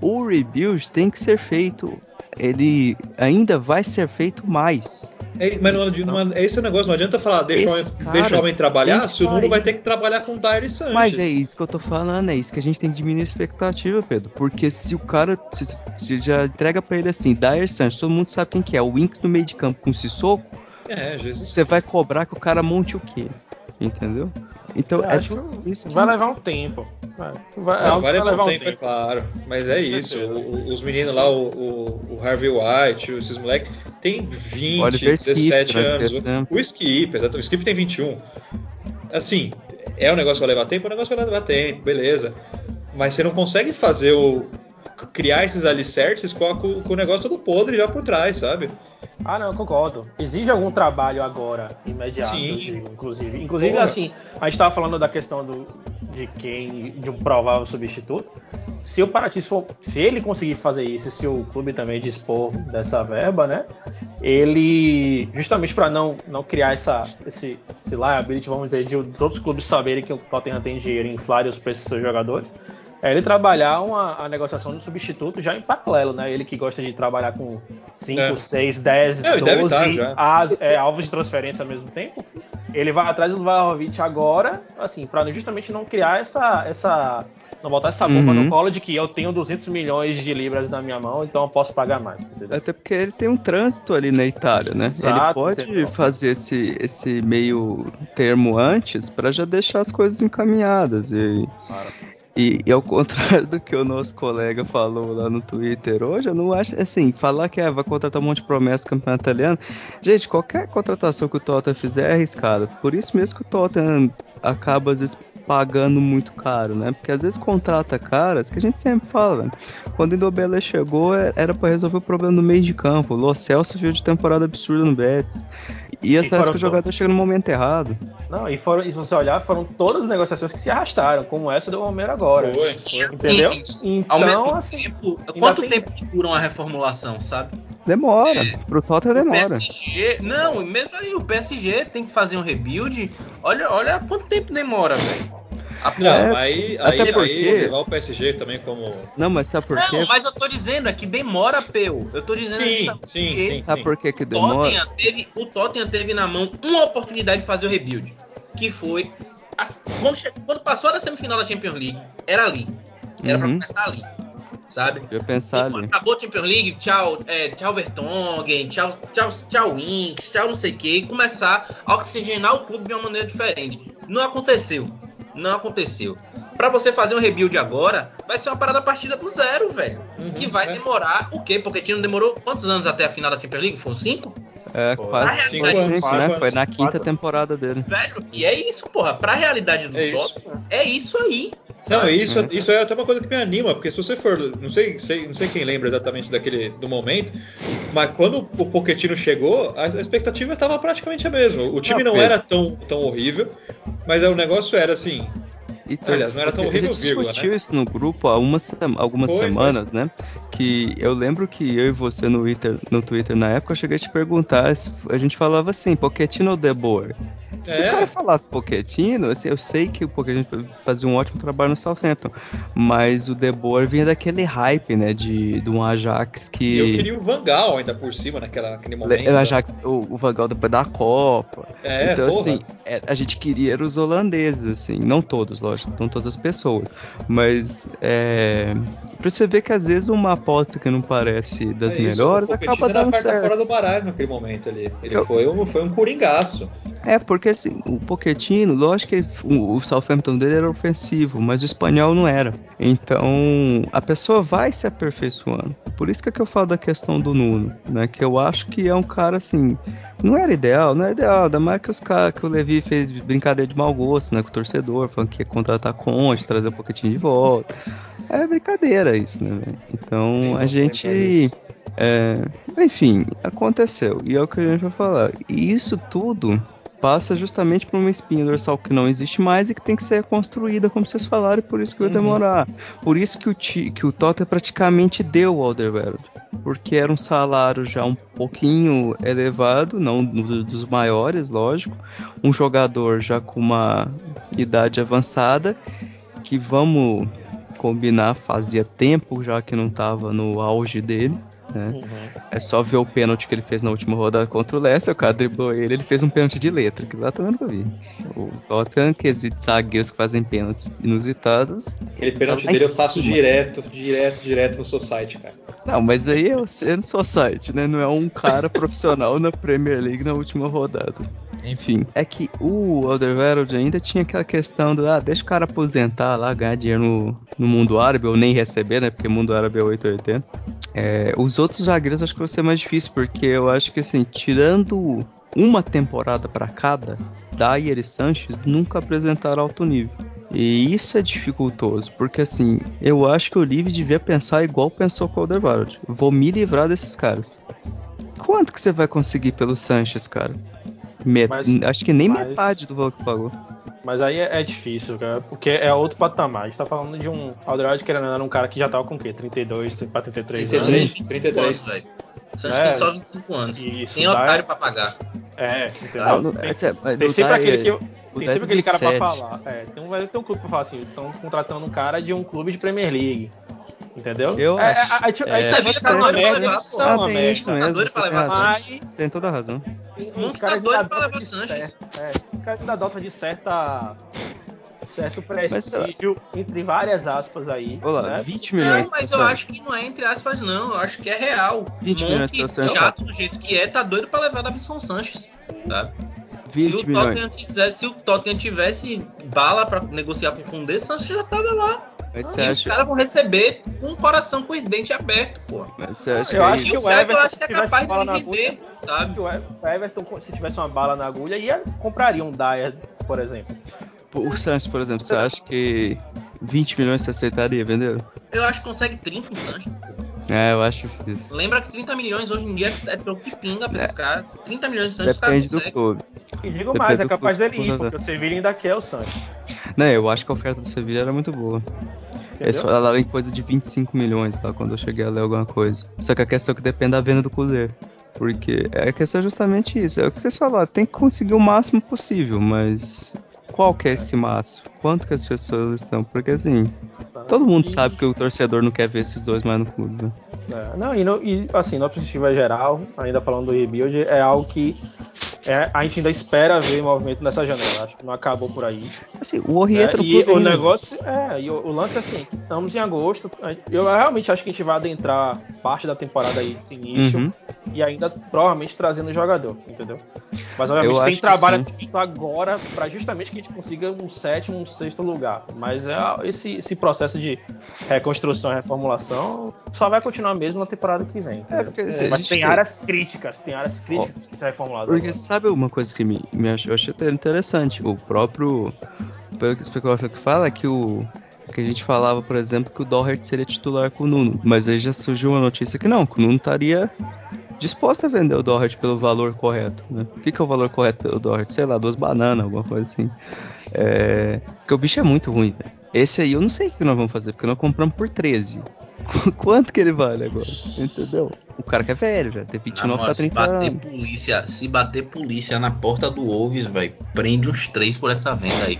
o rebuild tem que ser feito. Ele ainda vai ser feito mais. É, mas não, não, é esse o negócio, não adianta falar, deixa, o homem, deixa o homem trabalhar, se o Nuno vai ter que trabalhar com Dyer e Sanches. Mas é isso que eu tô falando, é isso que a gente tem que diminuir a expectativa, Pedro. Porque se o cara se, se já entrega para ele assim, Dyer Sanches, todo mundo sabe quem que é, o Winks no meio de campo com o Sissoko, é. Você vai cobrar que o cara monte o quê? Entendeu? Então é isso. Que... Vai levar um tempo. Vai, vai, não, vai levar, levar um tempo, tempo, é claro. Mas é isso. O, os meninos lá, o, o, Harvey White, esses moleques, tem 20, Oliver 17 Skip, anos. O, o Skip, exatamente. O Skip tem 21. Assim, é um negócio que vai levar tempo, é um negócio que vai levar tempo, beleza. Mas você não consegue fazer o. criar esses alicerces com, a, com o negócio todo podre já por trás, sabe? Ah, não, concordo. Exige algum trabalho agora, imediato, digo, inclusive. Inclusive, Porra. assim, a gente estava falando da questão do, de quem, de um provável substituto. Se o Paraty for, se ele conseguir fazer isso, se o clube também dispor dessa verba, né? Ele, justamente para não, não criar essa, esse, esse liability, vamos dizer, de os outros clubes saberem que o Tottenham tem dinheiro e inflar os preços dos seus jogadores, é ele trabalhar uma, a negociação do substituto já em paralelo, né? Ele que gosta de trabalhar com 5, 6, 10, 12 é, alvos de transferência ao mesmo tempo. Ele vai atrás do Vlahovic agora, assim, para justamente não criar essa, essa não botar essa bomba uhum. no colo de que eu tenho 200 milhões de libras na minha mão, então eu posso pagar mais. Entendeu? Até porque ele tem um trânsito ali na Itália, né? Exato, ele pode entendeu? fazer esse, esse meio termo antes para já deixar as coisas encaminhadas. E... Claro. E, e, ao contrário do que o nosso colega falou lá no Twitter hoje, eu não acho assim, falar que é, vai contratar um monte de promessas no campeonato italiano. Gente, qualquer contratação que o Tottenham fizer é arriscada. Por isso mesmo que o Tottenham acaba às vezes pagando muito caro, né? Porque às vezes contrata caras que a gente sempre fala, né? Quando o Indobele chegou, é, era para resolver o problema no meio de campo. O Lo Celso viu de temporada absurda no Betis. E atrás que o jogador chega no momento errado. Não, e, foram, e se você olhar, foram todas as negociações que se arrastaram, como essa do Romero agora. Foi, foi. Entendeu? Sim, sim. Então, Ao mesmo assim, tempo, quanto tem... tempo dura uma reformulação, sabe? Demora. É, Pro Tottenham demora. PSG, não, mesmo aí o PSG tem que fazer um rebuild. Olha, olha quanto tempo demora, velho. Não, é, aí, até aí, porque... aí levar o PSG também como. Não, mas sabe por quê? Não, mas eu tô dizendo é que demora, Peu. Eu tô dizendo sim, sim, sim, sim. Sabe por que que demora? Tottenham teve, o Tottenham teve na mão uma oportunidade de fazer o rebuild. Que foi. quando, quando, passou da semifinal da Champions League, era ali. Era uhum. pra começar ali. Sabe? Eu pensar ali. Acabou a Champions League, tchau, é, tchau Vertonghen, tchau, tchau, tchau Winks, tchau não sei o que, e começar a oxigenar o clube de uma maneira diferente. Não aconteceu. Não aconteceu. Para você fazer um rebuild agora, vai ser uma parada partida do zero, velho. Uhum, que vai é. demorar o quê? Porque não demorou quantos anos até a final da Champions League? Foram cinco? É, quase cinco, anos, né? Foi na quinta temporada dele. Velho, e é isso, porra. Pra realidade do é é isso aí. Não, isso, uhum. isso é até uma coisa que me anima, porque se você for, não sei, sei, não sei quem lembra exatamente daquele do momento, mas quando o Pochettino chegou, a, expectativa estava praticamente a mesma. O time não, não era tão, tão horrível, mas o negócio era assim, então, Aliás, não era tão horrível, a gente vírgula, discutiu né? isso no grupo há umas, algumas foi, semanas, foi. né? Que eu lembro que eu e você no Twitter, no Twitter na época, eu cheguei a te perguntar, a gente falava assim, Pochettino ou De Boer? É. Se o cara falasse Pochettino, assim, eu sei que o Pochettino fazia um ótimo trabalho no Southampton, mas o De Boer vinha daquele hype, né, de, de um Ajax que... Eu queria o Van Gaal ainda por cima naquela, naquele momento. O, Ajax, o, o Van Gaal depois da Copa. É, então, porra. assim, é, a gente queria os holandeses, assim, não todos, lógico, não todas as pessoas, mas é, pra você ver que às vezes uma aposta que não parece das é melhores acaba dando certo. fora do baralho naquele momento ali. Ele eu... foi, um, foi um coringaço. É, porque assim, o Pochettino, lógico que o, o Southampton dele era ofensivo, mas o espanhol não era. Então, a pessoa vai se aperfeiçoando. Por isso que, é que eu falo da questão do Nuno, né? Que eu acho que é um cara assim, não era ideal, não era ideal, ainda mais que os caras que o Levi fez brincadeira de mau gosto, né, com o torcedor, falando que ia contratar Conte, trazer um Pochettino de volta. É brincadeira isso, né, Então, a gente é, enfim, aconteceu. E é o que a gente vai falar. E isso tudo passa justamente por uma espinha dorsal que não existe mais e que tem que ser construída, como vocês falaram, e por isso que vai uhum. demorar. Por isso que o, que o Tottenham praticamente deu o Alderweireld, porque era um salário já um pouquinho elevado, não dos maiores, lógico, um jogador já com uma idade avançada, que vamos combinar, fazia tempo já que não estava no auge dele. Né? Uhum. É só ver o pênalti que ele fez na última rodada contra o Leicester, o cara driblou ele, ele fez um pênalti de letra, que lá também nunca vi. O Tottenham, que existe zagueiros que fazem pênaltis inusitados. Aquele pênalti tá dele eu faço direto, direto, direto no Society, cara. Não, mas aí eu sei no Society, né? Não é um cara profissional na Premier League na última rodada. Enfim, é que o Alderweireld ainda tinha aquela questão do, ah, deixa o cara aposentar lá, ganhar dinheiro no, no mundo árabe, ou nem receber, né, porque mundo árabe é 880. É, os outros zagueiros acho que vai ser mais difícil, porque eu acho que, assim, tirando uma temporada para cada, Dyer e Sanches nunca apresentaram alto nível. E isso é dificultoso, porque assim, eu acho que o Live devia pensar igual pensou com o Alderweireld. Vou me livrar desses caras. Quanto que você vai conseguir pelo Sanches, cara? Met... Mas, Acho que nem mas... metade do valor que pagou. Mas aí é, é, difícil, cara, porque é outro patamar. A gente tá falando de um Alderweireld que era um cara que já tava com o quê? 32 pra 33 anos? 33, 33. Anos, Você acha é, tem só 25 anos. Isso, tem otário pra pagar. É, entendeu? Não, não, tem, é, tem sempre aquele que. Tem sempre aquele cara pra falar. É, tem, um, tem um clube pra falar assim, estão contratando um cara de um clube de Premier League. Entendeu? Eu é, acho. A, a, a, é, Sevilha tá doido pra levar, pô. Ah, tem isso mesmo. Tá pra levar Mas... Tem toda a razão. Caras tá doido pra levar Sanches. É, os caras ainda adotam de certa certo prestígio entre várias aspas aí. Olá, né? 20 milhões. Não, mas eu acho que não é entre aspas, não. Eu acho que é real. 20 Monte, milhões chato do jeito que é, tá doido pra levar Davidson Sanches. Tá? 20 se o milhões. Tottenham quisesse, se o Tottenham tivesse bala pra negociar com o Condé, Sanches já tava lá. Mas e os caras vão receber com o coração com os dentes abertos, pô. Mas você acha eu que acho que o Everton, acho que é capaz de vender, sabe? O Everton, se tivesse uma bala na agulha, ia compraria um Dyer, por exemplo. O Santos, por exemplo, você acha que 20 milhões você aceitaria vender? Eu acho que consegue 30 o Santos. É, eu acho difícil. Lembra que 30 milhões hoje em dia é troco que pinga pra é. esses caras. 30 milhões de Santos Depende do clube. E digo Depende mais, é capaz dele ir, porque o Sevilla ainda quer o Santos. Não, eu acho que a oferta do Sevilla era muito boa. Eles falaram em coisa de 25 milhões, tá? Quando eu cheguei a ler alguma coisa. Só que a questão é que depende da venda do Cruzeiro. Porque a questão é justamente isso. É o que vocês falaram, tem que conseguir o máximo possível, mas qual que é esse máximo? Quanto que as pessoas estão? Porque assim, todo mundo sabe que o torcedor não quer ver esses dois mais no clube, né? É, não, e, no, e assim, na perspectiva geral, ainda falando do rebuild, é algo que é, a gente ainda espera ver movimento nessa janela. Acho que não acabou por aí. Assim, o Orrietra é, E o negócio. É, e o, o, lance é assim, estamos em agosto. Eu realmente acho que a gente vai adentrar parte da temporada aí desse início. Uhum. E ainda provavelmente trazendo o jogador, entendeu? Mas obviamente eu tem trabalho a ser feito agora para justamente que a gente consiga um sétimo, um sexto lugar. Mas é esse, esse processo de reconstrução e reformulação só vai continuar mesmo na temporada que vem. É, porque, é, mas tem áreas críticas, tem áreas críticas oh, que ser reformuladas. Porque agora. sabe uma coisa que me, me eu achei até interessante? O próprio. Pelo que especulação que fala, é que o. Que a gente falava, por exemplo, que o Doherty seria titular com o Nuno. Mas aí já surgiu uma notícia que não, que o Nuno estaria disposto a vender o Doherty pelo valor correto. Né? O que, que é o valor correto pelo Doherty? Sei lá, duas bananas, alguma coisa assim. É... Porque o bicho é muito ruim, velho. Esse aí eu não sei o que nós vamos fazer, porque nós compramos por 13. Quanto que ele vale agora? Entendeu? O cara que é velho, já tem 29 para 30 se bater anos. Polícia, se bater polícia na porta do Wolves, vai prende uns três por essa venda aí.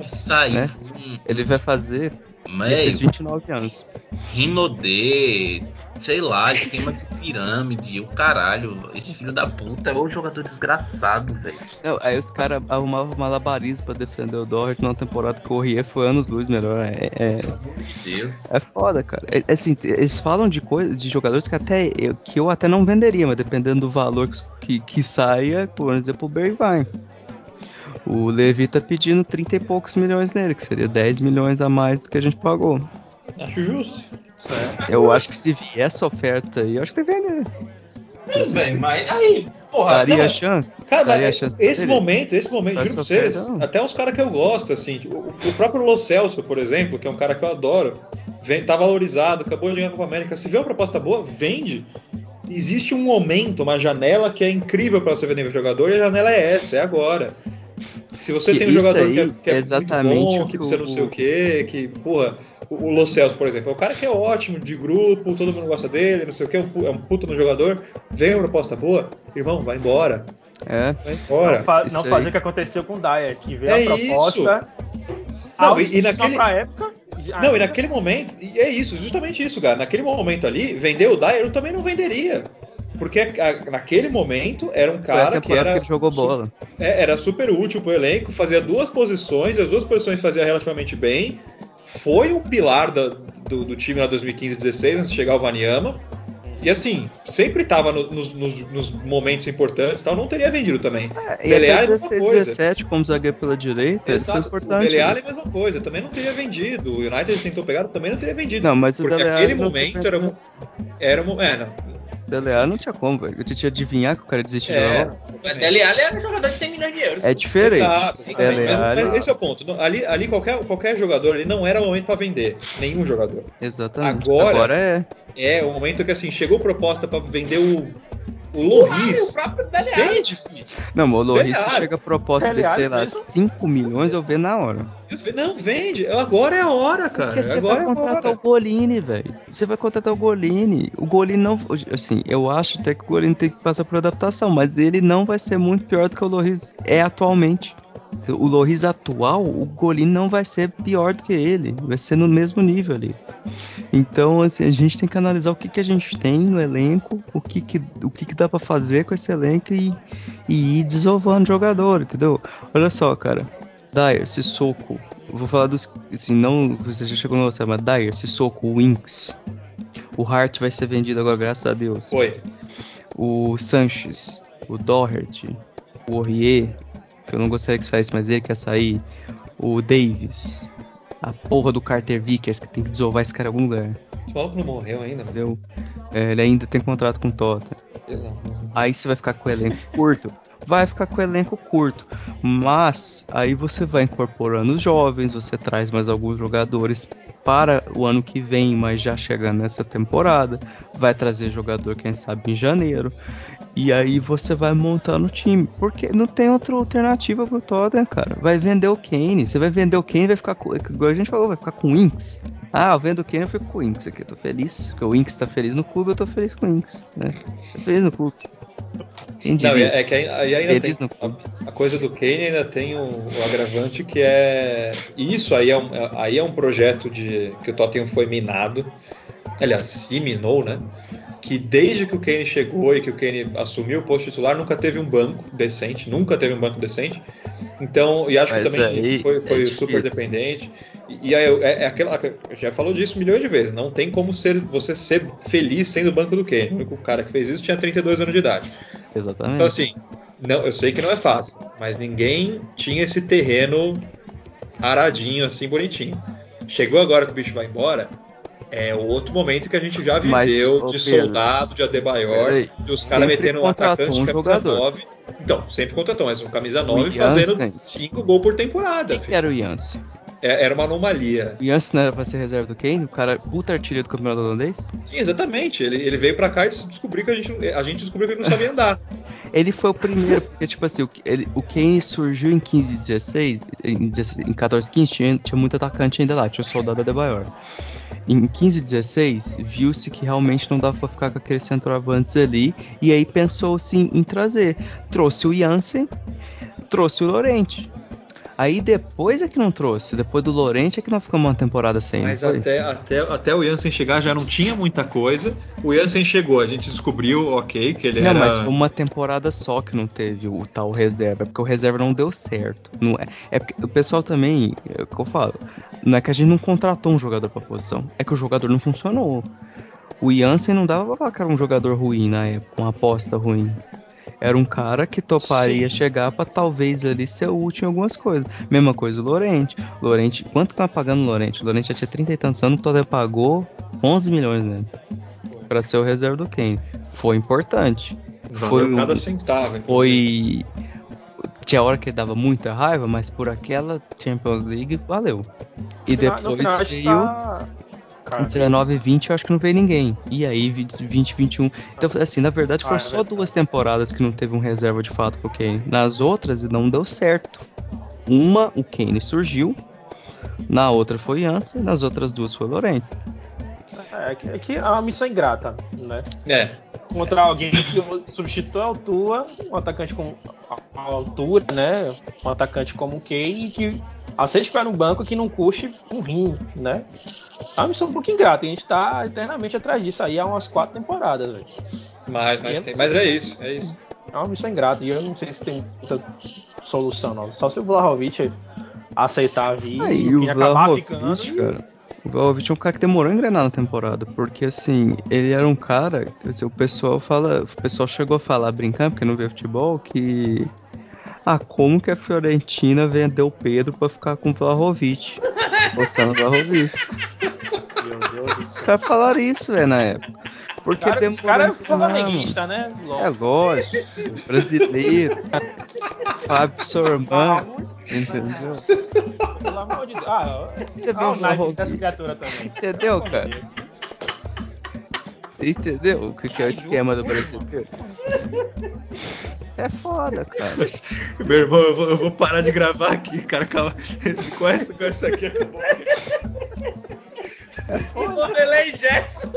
Isso aí. Né? Hum, ele vai fazer mas 29 anos. Rinodê, sei lá, esquema de pirâmide, o caralho. Esse filho da puta é um jogador desgraçado, velho. Aí os caras arrumavam malabarismo pra defender o Doherty numa temporada que o Rie foi anos luz melhor. É, é, Deus. é foda, cara. É, é, assim, eles falam de coisas, de jogadores que até eu, que eu até não venderia, mas dependendo do valor que, que saia, por exemplo, o Bergwijn. O Levi tá pedindo 30 e poucos milhões nele, que seria 10 milhões a mais do que a gente pagou. Acho justo. Eu acho que se vier essa oferta aí, eu acho que tem que vender. Bem, mas aí, porra. Daria não, chance? Cara, daria é, chance esse momento, esse momento, juro pra vocês, até uns caras que eu gosto, assim, o, o próprio Lo Celso, por exemplo, que é um cara que eu adoro, vem, tá valorizado, acabou de ganhar a Copa América. Se vê uma proposta boa, vende. Existe um momento, uma janela que é incrível para você vender um jogador e a janela é essa, é agora. Se você que tem um jogador que é, que é exatamente muito bom, que você não sei o quê, que, porra, o, Lo Celso, por exemplo, é um cara que é ótimo de grupo, todo mundo gosta dele, não sei o quê, é um puta no jogador, vem uma proposta boa, irmão, vai embora. É. Vai embora. Não, fa não fazer o que aconteceu com o Dyer, que veio é a proposta. Isso. Não, e, e naquele... pra época. Não, e naquele momento, e é isso, justamente isso, cara. Naquele momento ali, vender o Dyer eu também não venderia. Porque a, naquele momento era um cara que era. Que jogou bola. É, era super útil pro elenco, fazia duas posições, as duas posições fazia relativamente bem. Foi um pilar da, do, do, time na 2015-16, antes de chegar o Vaniama. E assim, sempre estava no, nos, nos, momentos importantes tal, não teria vendido também. É, Dele Alli, 16, mesma coisa. 17 como zagueiro pela direita, Exato. O Dele Alli, é a mesma coisa, também não teria vendido. O United tentou pegar, também não teria vendido. Não, mas porque o aquele momento era, era, é, não, Dele Alli não tinha como, velho. Eu tinha que adivinhar que o cara desistiu é, de jogar. Dele Alli era um jogador de 100 milhões de euros. É diferente. Exato, Dele Alli... esse é o ponto. Ali, ali qualquer, qualquer jogador ali não era o momento para vender. Nenhum jogador. Exatamente. Agora, Agora é. É o momento que assim, chegou proposta para vender o o Loris. Vende, filho. Não, mas o Loris chega a proposta de, sei lá, 5 milhões, eu vendo na hora. Não, vende. Agora é a hora, cara. Porque você Agora vai é contratar o Golini, velho. Você vai contratar o Golini. O Golini não. Assim, eu acho até que o Golini tem que passar por adaptação, mas ele não vai ser muito pior do que o Loris é atualmente. O Loris atual, o Golin não vai ser pior do que ele, vai ser no mesmo nível ali. Então, assim, a gente tem que analisar o que, que a gente tem no elenco, o que, que, o que, que dá para fazer com esse elenco e, e ir desovando o jogador, entendeu? Olha só, cara. Dyer, Sissoko, vou falar dos. Assim, não. Você já chegou no você, mas Dyer, Sissoko, Winks. O Hart vai ser vendido agora, graças a Deus. Foi. O Sanches, o Doherty, o Aurier, que eu não gostaria que saísse, mas ele quer sair. O Davis, A porra do Carter Vickers que tem que desovar esse cara em algum lugar. Esse maluco não morreu ainda, entendeu? É, ele ainda tem contrato com o Tottenham. Aí você vai ficar com o elenco curto? Vai ficar com o elenco curto. Mas aí você vai incorporando os jovens, você traz mais alguns jogadores para o ano que vem, mas já chegando nessa temporada. Vai trazer jogador, quem sabe, em janeiro. E aí você vai montando o time. Porque não tem outra alternativa pro Tottenham, cara. Vai vender o Kane. Você vai vender o Kane vai ficar com. Igual a gente falou, vai ficar com o Inks. Ah, eu vendo o Kane, eu fico com o Inks aqui. Eu tô feliz. Porque o Inks tá feliz no clube, eu tô feliz com o Inks. Né? Tô feliz no clube. Não, é, é que aí ainda tem. A, a, coisa do Kane ainda tem o, o, agravante que é. Isso aí é um, aí é um projeto de que o Tottenham foi minado. Aliás, se minou, né? Que desde que o Kane chegou e que o Kane assumiu o posto titular, nunca teve um banco decente, nunca teve um banco decente. Então, e acho Mas que também aí, foi, foi é super dependente. E, e aí, é, é, aquela, já falou disso milhões de vezes, não tem como ser, você ser feliz sendo o banco do Kane. O único cara que fez isso tinha 32 anos de idade. Exatamente. Então, assim, não, eu sei que não é fácil, mas ninguém tinha esse terreno aradinho, assim, bonitinho. Chegou agora que o bicho vai embora, é outro momento que a gente já viveu Mas, de Pedro, soldado, de Adebayor, de os caras metendo um atacante um camisa jogador. 9. Então, sempre contratou, mas um camisa 9 fazendo 5 gols por temporada. Quem era o Janssen? É, era uma anomalia. O Janssen não era pra ser reserva do Kane? O cara puta artilheiro do campeonato holandês? Sim, exatamente. Ele, ele veio pra cá e descobriu que a gente, a gente descobriu que ele não sabia andar. ele foi o primeiro, porque, tipo assim, o, ele, o Kane surgiu em 15 16, em, 16, em 14, 15, tinha, tinha muito atacante ainda lá, tinha o soldado Adebayor. Em 15 16, viu-se que realmente não dava para ficar com aqueles centroavantes ali, e aí pensou assim em trazer. Trouxe o Jansen, trouxe o Lorente. Aí depois é que não trouxe. Depois do Lorente é que nós ficamos uma temporada sem. Mas até, até, até o Jansen chegar já não tinha muita coisa. O Jansen chegou, a gente descobriu, ok, que ele não, era. Não, mas foi uma temporada só que não teve o tal reserva. É porque o reserva não deu certo. Não é, é porque o pessoal também, é o que eu falo, não é que a gente não contratou um jogador pra posição. É que o jogador não funcionou. O Jansen não dava pra falar que era um jogador ruim na época, uma aposta ruim. Era um cara que toparia Sim. chegar para talvez ali ser útil em algumas coisas. Mesma coisa o Lorente. Lorente, quanto tá pagando o Lorente? O Lorente já tinha 30 e tantos anos, o Tottenham pagou 11 milhões né? para ser o reserva do Kane. Foi importante. Valeu foi cada centavo. Foi tinha hora que ele dava muita raiva, mas por aquela Champions League valeu. E depois veio tá... 19 e 20 eu acho que não veio ninguém. E aí 20 21. Então, assim, na verdade foram ah, é só duas temporadas que não teve um reserva de fato pro Kane. Nas outras não deu certo. Uma, o Kane surgiu. Na outra foi Ansa e nas outras duas foi Lorente. É, é que é uma missão ingrata, né? É. Contra alguém que substitui a altura, um atacante com a altura, né? Um atacante como o Kane que aceita ficar no banco que não custe um rim, né? É uma missão um pouco ingrata. A gente tá eternamente atrás disso aí há umas quatro temporadas, velho. Mas, mas, tem, mas é isso, é isso. É uma missão ingrata. E eu não sei se tem muita solução, não. Só se o Vlahovic aceitar vir aí, e o acabar ficando. Cara. O Vlahovic é um cara que demorou a engrenar na temporada, porque assim, ele era um cara, assim, o pessoal fala, o pessoal chegou a falar brincando, porque não vê futebol, que ah, como que a Fiorentina vendeu o Pedro para ficar com o Vlahovic? Postando o Vlahovic. Meu Deus do céu. Os caras falaram isso, velho, na época. Porque cara, demorou. O cara é flamenguista, né? É lógico. Brasileiro. Fábio Sorman. Entendeu? Pelo amor de Deus. Ah, você viu o Vlahovic dessa criatura também. Entendeu, cara? Entendeu o que, que é o esquema do brasileiro? É foda, cara. Mas, meu irmão, eu vou, eu vou, parar de gravar aqui, cara. Calma. Com essa, com essa aqui acabou. É foda. Modelei Gerson.